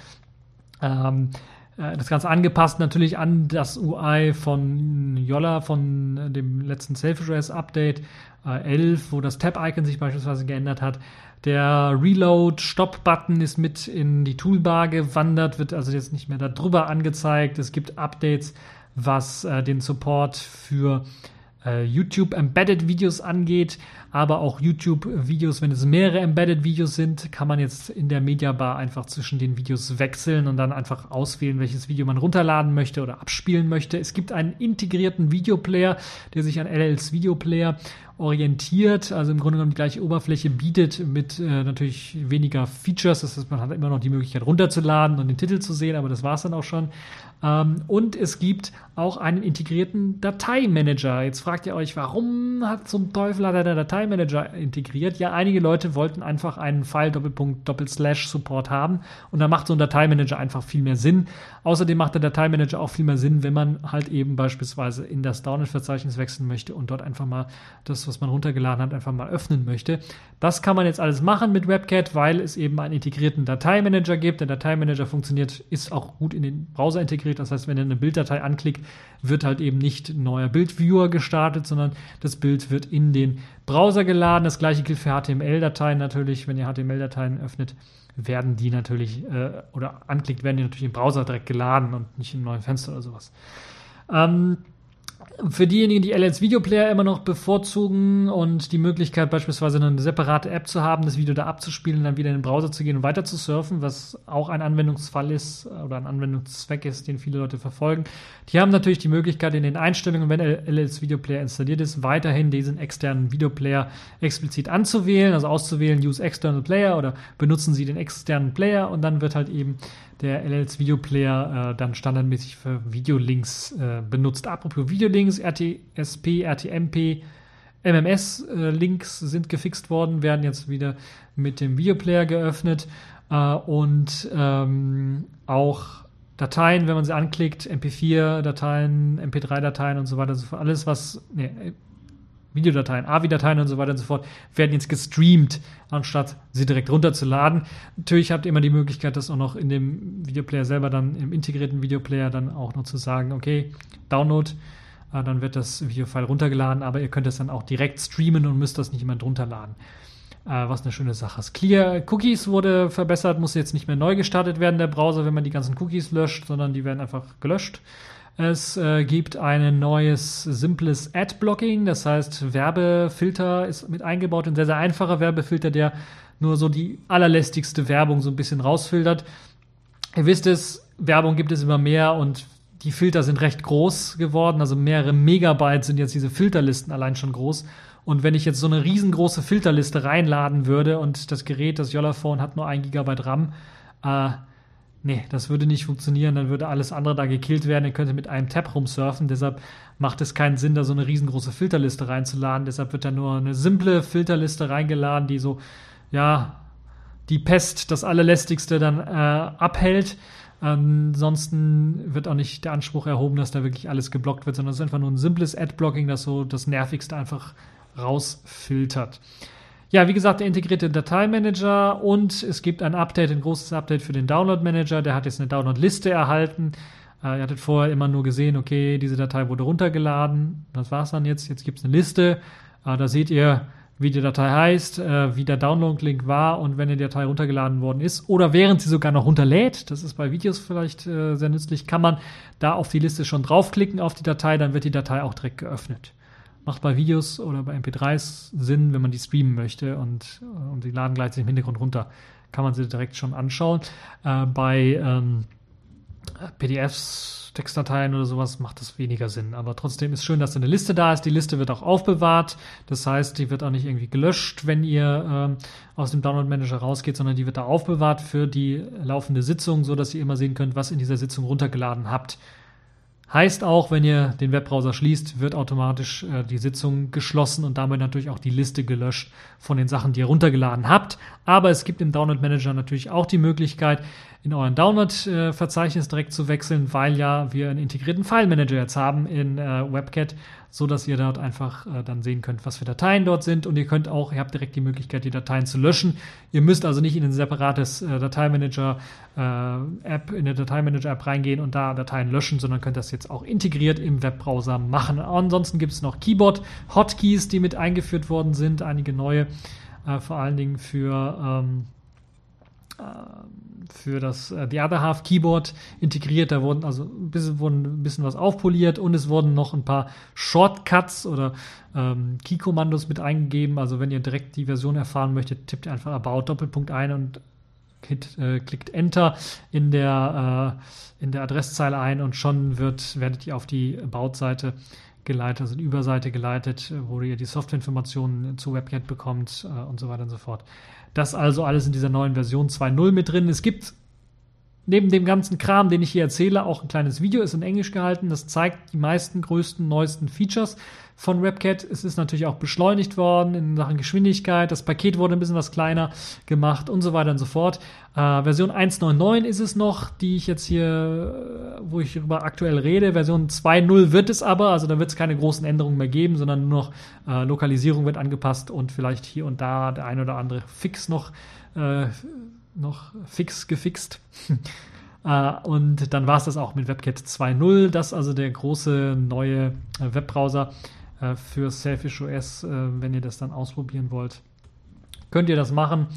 Ähm, äh, das Ganze angepasst natürlich an das UI von Yolla, von dem letzten Self-Address Update äh, 11, wo das Tab-Icon sich beispielsweise geändert hat. Der Reload-Stop-Button ist mit in die Toolbar gewandert, wird also jetzt nicht mehr da drüber angezeigt. Es gibt Updates, was äh, den Support für äh, YouTube Embedded Videos angeht, aber auch YouTube Videos, wenn es mehrere Embedded Videos sind, kann man jetzt in der Media Bar einfach zwischen den Videos wechseln und dann einfach auswählen, welches Video man runterladen möchte oder abspielen möchte. Es gibt einen integrierten Videoplayer, der sich an LLs Videoplayer orientiert, also im Grunde genommen die gleiche Oberfläche bietet mit äh, natürlich weniger Features. Das heißt, man hat immer noch die Möglichkeit runterzuladen und den Titel zu sehen, aber das war es dann auch schon. Ähm, und es gibt auch einen integrierten Dateimanager. Jetzt fragt ihr euch, warum hat zum Teufel hat er den Dateimanager integriert? Ja, einige Leute wollten einfach einen File Doppelpunkt Doppelslash Support haben und da macht so ein Dateimanager einfach viel mehr Sinn. Außerdem macht der Dateimanager auch viel mehr Sinn, wenn man halt eben beispielsweise in das Download-Verzeichnis wechseln möchte und dort einfach mal das, was man runtergeladen hat, einfach mal öffnen möchte. Das kann man jetzt alles machen mit WebCat, weil es eben einen integrierten Dateimanager gibt. Der Dateimanager funktioniert, ist auch gut in den Browser integriert. Das heißt, wenn ihr eine Bilddatei anklickt, wird halt eben nicht ein neuer Bildviewer gestartet, sondern das Bild wird in den Browser geladen. Das gleiche gilt für HTML-Dateien natürlich. Wenn ihr HTML-Dateien öffnet, werden die natürlich äh, oder anklickt, werden die natürlich im Browser direkt geladen und nicht im neuen Fenster oder sowas. Ähm, für diejenigen, die LS Videoplayer immer noch bevorzugen und die Möglichkeit beispielsweise eine separate App zu haben, das Video da abzuspielen, dann wieder in den Browser zu gehen und weiter zu surfen, was auch ein Anwendungsfall ist oder ein Anwendungszweck ist, den viele Leute verfolgen. Die haben natürlich die Möglichkeit in den Einstellungen, wenn LS Videoplayer installiert ist, weiterhin diesen externen Videoplayer explizit anzuwählen, also auszuwählen, use external player oder benutzen Sie den externen Player und dann wird halt eben der LLs Videoplayer äh, dann standardmäßig für Videolinks äh, benutzt. Apropos Videolinks, RTSP, RTMP, MMS-Links äh, sind gefixt worden, werden jetzt wieder mit dem Videoplayer geöffnet äh, und ähm, auch Dateien, wenn man sie anklickt, MP4-Dateien, MP3-Dateien und so weiter, so alles, was, nee, Videodateien, AVI-Dateien und so weiter und so fort, werden jetzt gestreamt, anstatt sie direkt runterzuladen. Natürlich habt ihr immer die Möglichkeit, das auch noch in dem Videoplayer selber dann, im integrierten Videoplayer dann auch noch zu sagen, okay, Download, äh, dann wird das Videofile runtergeladen, aber ihr könnt es dann auch direkt streamen und müsst das nicht immer drunter laden. Äh, was eine schöne Sache ist. Clear Cookies wurde verbessert, muss jetzt nicht mehr neu gestartet werden, der Browser, wenn man die ganzen Cookies löscht, sondern die werden einfach gelöscht. Es äh, gibt ein neues simples Ad-Blocking, das heißt Werbefilter ist mit eingebaut, ein sehr, sehr einfacher Werbefilter, der nur so die allerlästigste Werbung so ein bisschen rausfiltert. Ihr wisst es, Werbung gibt es immer mehr und die Filter sind recht groß geworden, also mehrere Megabyte sind jetzt diese Filterlisten allein schon groß. Und wenn ich jetzt so eine riesengroße Filterliste reinladen würde und das Gerät, das Jollaphone, hat nur ein Gigabyte RAM, äh, nee, das würde nicht funktionieren, dann würde alles andere da gekillt werden, ihr könnte mit einem Tab rumsurfen, deshalb macht es keinen Sinn, da so eine riesengroße Filterliste reinzuladen, deshalb wird da nur eine simple Filterliste reingeladen, die so, ja, die Pest, das allerlästigste dann äh, abhält. Ansonsten wird auch nicht der Anspruch erhoben, dass da wirklich alles geblockt wird, sondern es ist einfach nur ein simples Ad-Blocking, das so das Nervigste einfach rausfiltert. Ja, wie gesagt, der integrierte Dateimanager und es gibt ein Update, ein großes Update für den Download-Manager. Der hat jetzt eine Download-Liste erhalten. Äh, ihr hattet vorher immer nur gesehen, okay, diese Datei wurde runtergeladen. Das war's dann jetzt. Jetzt gibt es eine Liste. Äh, da seht ihr, wie die Datei heißt, äh, wie der Download-Link war und wenn die Datei runtergeladen worden ist oder während sie sogar noch runterlädt, das ist bei Videos vielleicht äh, sehr nützlich, kann man da auf die Liste schon draufklicken auf die Datei, dann wird die Datei auch direkt geöffnet. Macht bei Videos oder bei MP3s Sinn, wenn man die streamen möchte und, äh, und die laden gleichzeitig im Hintergrund runter, kann man sie direkt schon anschauen. Äh, bei ähm, PDFs Textdateien oder sowas macht das weniger Sinn. Aber trotzdem ist schön, dass eine Liste da ist. Die Liste wird auch aufbewahrt. Das heißt, die wird auch nicht irgendwie gelöscht, wenn ihr ähm, aus dem Download Manager rausgeht, sondern die wird da aufbewahrt für die laufende Sitzung, so dass ihr immer sehen könnt, was in dieser Sitzung runtergeladen habt. Heißt auch, wenn ihr den Webbrowser schließt, wird automatisch äh, die Sitzung geschlossen und damit natürlich auch die Liste gelöscht von den Sachen, die ihr runtergeladen habt. Aber es gibt im Download Manager natürlich auch die Möglichkeit, in euren Download-Verzeichnis direkt zu wechseln, weil ja wir einen integrierten File-Manager jetzt haben in äh, WebCat, so dass ihr dort einfach äh, dann sehen könnt, was für Dateien dort sind und ihr könnt auch, ihr habt direkt die Möglichkeit, die Dateien zu löschen. Ihr müsst also nicht in ein separates äh, Dateimanager-App, äh, in eine Dateimanager-App reingehen und da Dateien löschen, sondern könnt das jetzt auch integriert im Webbrowser machen. Ansonsten gibt es noch Keyboard-Hotkeys, die mit eingeführt worden sind, einige neue, äh, vor allen Dingen für ähm, für das äh, The Other Half Keyboard integriert. Da wurden also ein bisschen, wurden ein bisschen was aufpoliert und es wurden noch ein paar Shortcuts oder ähm, Key-Kommandos mit eingegeben. Also wenn ihr direkt die Version erfahren möchtet, tippt einfach About Doppelpunkt ein und hit, äh, klickt Enter in der, äh, in der Adresszeile ein und schon wird, werdet ihr auf die About-Seite geleitet, also die Überseite geleitet, wo ihr die Softwareinformationen zu WebKit bekommt äh, und so weiter und so fort. Das also alles in dieser neuen Version 2.0 mit drin. Es gibt neben dem ganzen Kram, den ich hier erzähle, auch ein kleines Video, ist in Englisch gehalten. Das zeigt die meisten, größten, neuesten Features von WebCat. Es ist natürlich auch beschleunigt worden in Sachen Geschwindigkeit. Das Paket wurde ein bisschen was kleiner gemacht und so weiter und so fort. Äh, Version 1.9.9 ist es noch, die ich jetzt hier, äh, wo ich über aktuell rede. Version 2.0 wird es aber, also da wird es keine großen Änderungen mehr geben, sondern nur noch äh, Lokalisierung wird angepasst und vielleicht hier und da der ein oder andere Fix noch, äh, noch fix gefixt. Uh, und dann war es das auch mit WebKit 2.0. Das also der große neue äh, Webbrowser äh, für Selfish OS, äh, wenn ihr das dann ausprobieren wollt. Könnt ihr das machen.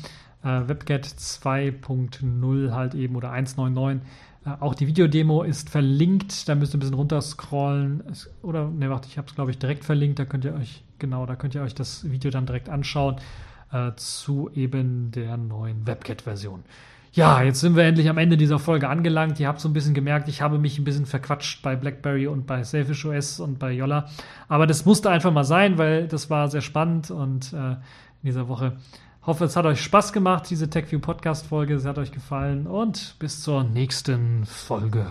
Äh, WebCat 2.0 halt eben oder 1.9.9. Äh, auch die Videodemo ist verlinkt. Da müsst ihr ein bisschen runterscrollen. Oder, ne, warte, ich habe es glaube ich direkt verlinkt. Da könnt ihr euch, genau, da könnt ihr euch das Video dann direkt anschauen äh, zu eben der neuen WebCat-Version. Ja, jetzt sind wir endlich am Ende dieser Folge angelangt. Ihr habt so ein bisschen gemerkt, ich habe mich ein bisschen verquatscht bei BlackBerry und bei Selfish OS und bei Yolla. Aber das musste einfach mal sein, weil das war sehr spannend und äh, in dieser Woche hoffe, es hat euch Spaß gemacht, diese TechView Podcast Folge. Es hat euch gefallen und bis zur nächsten Folge.